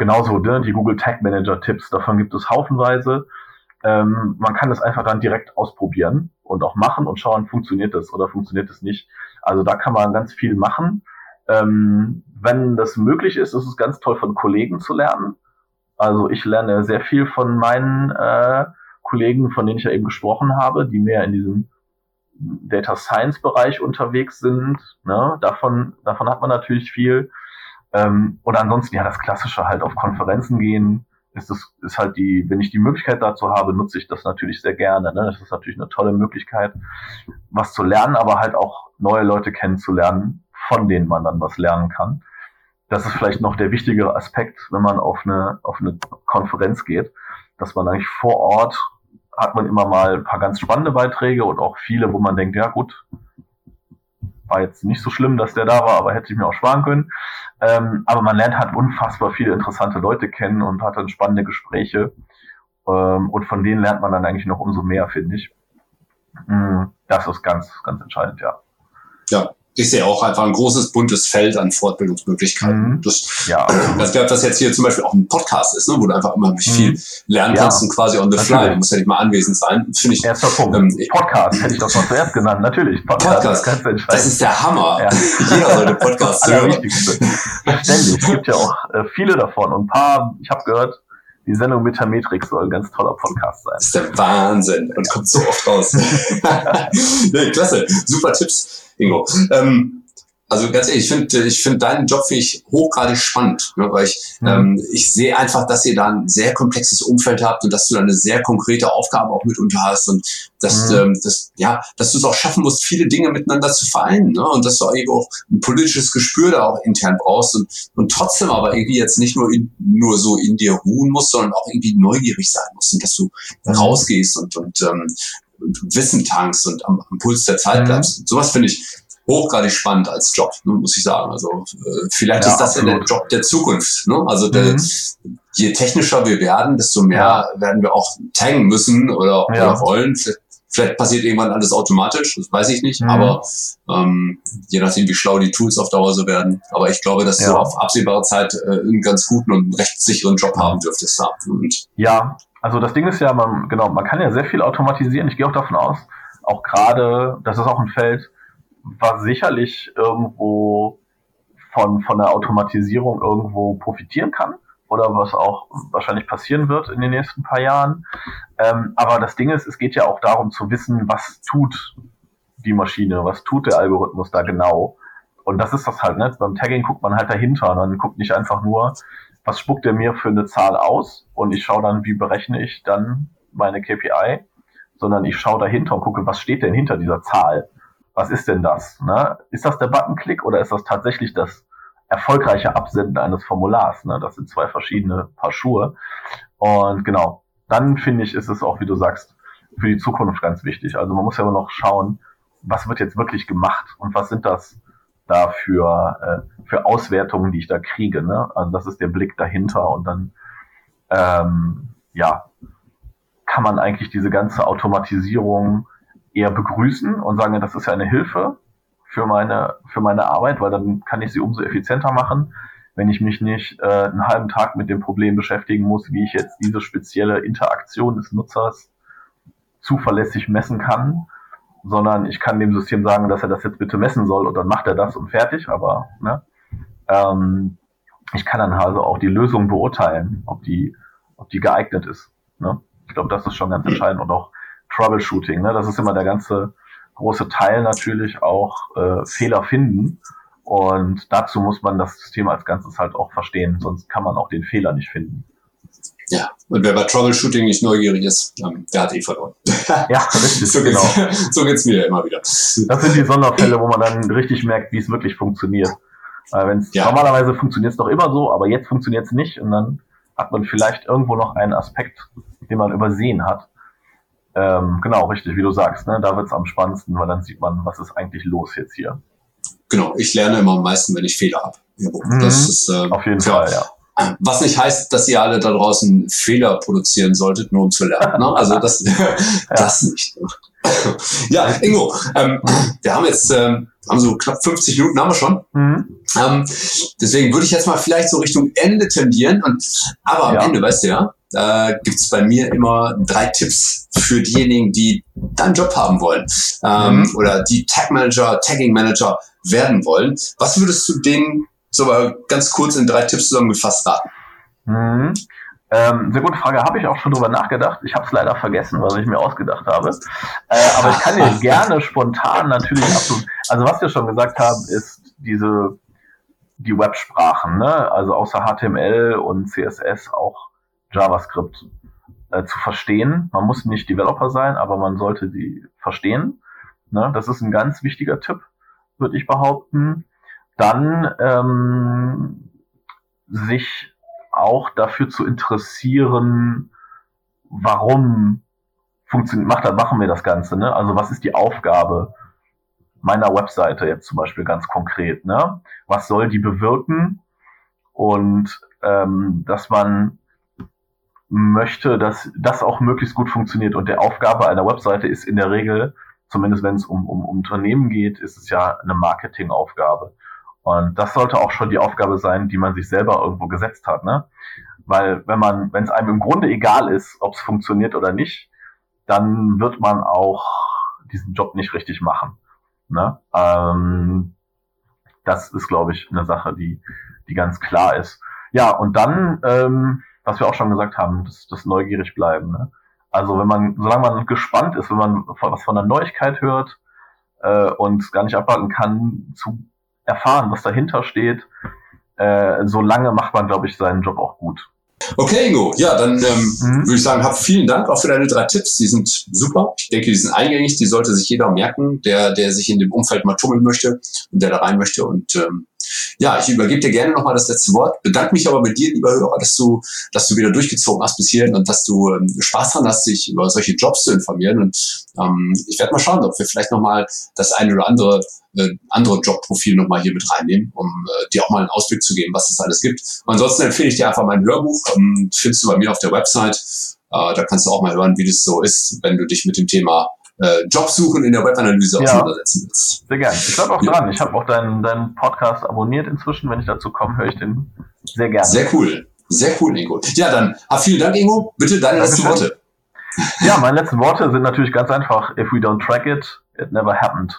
genauso ne, die Google Tag Manager Tipps, davon gibt es haufenweise. Ähm, man kann das einfach dann direkt ausprobieren und auch machen und schauen, funktioniert das oder funktioniert das nicht. Also da kann man ganz viel machen. Ähm, wenn das möglich ist, ist es ganz toll von Kollegen zu lernen. Also ich lerne sehr viel von meinen äh, Kollegen, von denen ich ja eben gesprochen habe, die mehr in diesem Data Science Bereich unterwegs sind. Ne? Davon, davon hat man natürlich viel. Ähm, oder ansonsten ja das Klassische halt auf Konferenzen gehen. Ist das ist halt die, wenn ich die Möglichkeit dazu habe, nutze ich das natürlich sehr gerne. Ne? Das ist natürlich eine tolle Möglichkeit, was zu lernen, aber halt auch neue Leute kennenzulernen, von denen man dann was lernen kann. Das ist vielleicht noch der wichtigere Aspekt, wenn man auf eine, auf eine Konferenz geht, dass man eigentlich vor Ort hat man immer mal ein paar ganz spannende Beiträge und auch viele, wo man denkt, ja gut, war jetzt nicht so schlimm, dass der da war, aber hätte ich mir auch sparen können. Ähm, aber man lernt halt unfassbar viele interessante Leute kennen und hat dann spannende Gespräche. Ähm, und von denen lernt man dann eigentlich noch umso mehr, finde ich. Mm, das ist ganz, ganz entscheidend, ja. Ja, ist ja auch einfach ein großes, buntes Feld an Fortbildungsmöglichkeiten. Mhm. Das, ja. das gab das jetzt hier zum Beispiel auch ein Podcast ist, ne, wo du einfach immer viel mhm. lernen ja. kannst und quasi on the fly. Du musst ja nicht mal anwesend sein. Finde ich. Erster Punkt. Ähm, Podcast hätte ich doch noch zuerst genannt. Natürlich. Podcast. Podcast das ist der Hammer. Ja. Jeder sollte Podcast hören. Ständig. Es gibt ja auch äh, viele davon und ein paar, ich habe gehört, die Sendung Metametrix soll ein ganz toller Podcast sein. Das ist der Wahnsinn und kommt so oft raus. nee, klasse. Super Tipps. Ingo. Ähm, also ganz ehrlich, ich finde ich finde deinen Job finde ich hochgradig spannend, ne, weil ich, mhm. ähm, ich sehe einfach, dass ihr da ein sehr komplexes Umfeld habt und dass du da eine sehr konkrete Aufgabe auch mitunter hast und dass, mhm. ähm, das, ja, dass du es auch schaffen musst, viele Dinge miteinander zu vereinen ne, und dass du eben auch ein politisches Gespür da auch intern brauchst und, und trotzdem aber irgendwie jetzt nicht nur, in, nur so in dir ruhen musst, sondern auch irgendwie neugierig sein musst und dass du mhm. rausgehst und, und ähm, Wissen tankst und am, am Puls der Zeit mhm. bleibst. Sowas finde ich hochgradig spannend als Job, ne, muss ich sagen. Also äh, vielleicht ja, ist das absolut. der Job der Zukunft. Ne? Also mhm. der, je technischer wir werden, desto mehr ja. werden wir auch taggen müssen oder, ja. oder wollen. Vielleicht, vielleicht, passiert irgendwann alles automatisch, das weiß ich nicht, mhm. aber ähm, je nachdem, wie schlau die Tools auf Dauer so werden. Aber ich glaube, dass du auf absehbare Zeit äh, einen ganz guten und rechtssicheren Job haben dürftest. Und ja, also das Ding ist ja, man, genau, man kann ja sehr viel automatisieren. Ich gehe auch davon aus, auch gerade, das ist auch ein Feld, was sicherlich irgendwo von, von der Automatisierung irgendwo profitieren kann oder was auch wahrscheinlich passieren wird in den nächsten paar Jahren. Ähm, aber das Ding ist, es geht ja auch darum zu wissen, was tut die Maschine, was tut der Algorithmus da genau. Und das ist das halt, ne? Beim Tagging guckt man halt dahinter. Man guckt nicht einfach nur, was spuckt er mir für eine Zahl aus und ich schaue dann, wie berechne ich dann meine KPI, sondern ich schaue dahinter und gucke, was steht denn hinter dieser Zahl? Was ist denn das? Ne? Ist das der Buttonklick oder ist das tatsächlich das erfolgreiche Absenden eines Formulars? Ne? Das sind zwei verschiedene Paar Schuhe. Und genau, dann finde ich, ist es auch, wie du sagst, für die Zukunft ganz wichtig. Also man muss ja immer noch schauen, was wird jetzt wirklich gemacht und was sind das da für, äh, für Auswertungen, die ich da kriege. Ne? Also das ist der Blick dahinter und dann ähm, ja, kann man eigentlich diese ganze Automatisierung eher begrüßen und sagen, das ist ja eine Hilfe für meine, für meine Arbeit, weil dann kann ich sie umso effizienter machen, wenn ich mich nicht äh, einen halben Tag mit dem Problem beschäftigen muss, wie ich jetzt diese spezielle Interaktion des Nutzers zuverlässig messen kann, sondern ich kann dem System sagen, dass er das jetzt bitte messen soll und dann macht er das und fertig, aber ne, ähm, ich kann dann also auch die Lösung beurteilen, ob die, ob die geeignet ist. Ne? Ich glaube, das ist schon ganz entscheidend und auch Troubleshooting. Ne? Das ist immer der ganze große Teil natürlich auch äh, Fehler finden. Und dazu muss man das System als Ganzes halt auch verstehen, sonst kann man auch den Fehler nicht finden. Ja, und wer bei Troubleshooting nicht neugierig ist, ähm, der hat eh verloren. Ja, richtig, so geht's, genau. So geht's mir immer wieder. Das sind die Sonderfälle, wo man dann richtig merkt, wie es wirklich funktioniert. Äh, wenn's, ja. Normalerweise funktioniert es doch immer so, aber jetzt funktioniert es nicht und dann hat man vielleicht irgendwo noch einen Aspekt, den man übersehen hat. Ähm, genau, richtig, wie du sagst, ne? da wird es am spannendsten, weil dann sieht man, was ist eigentlich los jetzt hier. Genau, ich lerne immer am meisten, wenn ich Fehler habe. Mhm, das ist, äh, auf jeden Fall, ja. Was nicht heißt, dass ihr alle da draußen Fehler produzieren solltet, nur um zu lernen. Ne? Also das, das nicht. ja, Ingo, ähm, wir haben jetzt ähm, haben so knapp 50 Minuten haben wir schon. Mhm. Ähm, deswegen würde ich jetzt mal vielleicht so Richtung Ende tendieren. Und, aber am ja. Ende, weißt du ja, äh, gibt es bei mir immer drei Tipps für diejenigen, die deinen Job haben wollen ähm, mhm. oder die Tag Manager, Tagging Manager werden wollen. Was würdest du denen so mal ganz kurz in drei Tipps zusammengefasst raten? Mhm. Ähm, sehr gute Frage. Habe ich auch schon drüber nachgedacht. Ich habe es leider vergessen, was ich mir ausgedacht habe. Äh, aber ich kann dir gerne spontan natürlich absolut. Also was wir schon gesagt haben, ist diese die Websprachen, ne? Also außer HTML und CSS auch JavaScript äh, zu verstehen. Man muss nicht Developer sein, aber man sollte sie verstehen. Ne? Das ist ein ganz wichtiger Tipp, würde ich behaupten. Dann ähm, sich auch dafür zu interessieren, warum funktioniert, macht, machen wir das Ganze, ne? Also was ist die Aufgabe meiner Webseite jetzt zum Beispiel ganz konkret, ne? Was soll die bewirken? Und ähm, dass man möchte, dass das auch möglichst gut funktioniert. Und der Aufgabe einer Webseite ist in der Regel, zumindest wenn es um, um, Unternehmen geht, ist es ja eine Marketingaufgabe. Und das sollte auch schon die Aufgabe sein, die man sich selber irgendwo gesetzt hat, ne? Weil wenn man, wenn es einem im Grunde egal ist, ob es funktioniert oder nicht, dann wird man auch diesen Job nicht richtig machen. Ne? Ähm, das ist, glaube ich, eine Sache, die, die ganz klar ist. Ja, und dann, ähm, was wir auch schon gesagt haben, das, das neugierig bleiben. Ne? Also wenn man, solange man gespannt ist, wenn man was von der Neuigkeit hört äh, und gar nicht abwarten kann, zu erfahren, was dahinter steht, äh, solange macht man, glaube ich, seinen Job auch gut. Okay, Ingo. Ja, dann ähm, mhm. würde ich sagen, hab vielen Dank auch für deine drei Tipps. Die sind super. Ich denke, die sind eingängig. Die sollte sich jeder merken, der, der sich in dem Umfeld mal tummeln möchte und der da rein möchte. Und ähm, ja, ich übergebe dir gerne nochmal das letzte Wort. Bedanke mich aber bei dir, lieber Hörer, dass du, dass du wieder durchgezogen hast bis hierhin und dass du ähm, Spaß dran hast, dich über solche Jobs zu informieren. Und ähm, ich werde mal schauen, ob wir vielleicht nochmal das eine oder andere äh, andere Jobprofil nochmal hier mit reinnehmen, um äh, dir auch mal einen Ausblick zu geben, was es alles gibt. Und ansonsten empfehle ich dir einfach mein Hörbuch. Ähm, findest du bei mir auf der Website. Äh, da kannst du auch mal hören, wie das so ist, wenn du dich mit dem Thema äh, Jobsuchen in der Webanalyse ja. auseinandersetzen willst. Sehr gerne. Ich glaube auch ja. dran. Ich habe auch deinen, deinen Podcast abonniert inzwischen. Wenn ich dazu komme, höre ich den sehr gerne. Sehr cool. Sehr cool, Ingo. Ja, dann ah, vielen Dank, Ingo. Bitte deine letzten Worte. Ja, meine letzten Worte sind natürlich ganz einfach. If we don't track it, it never happened.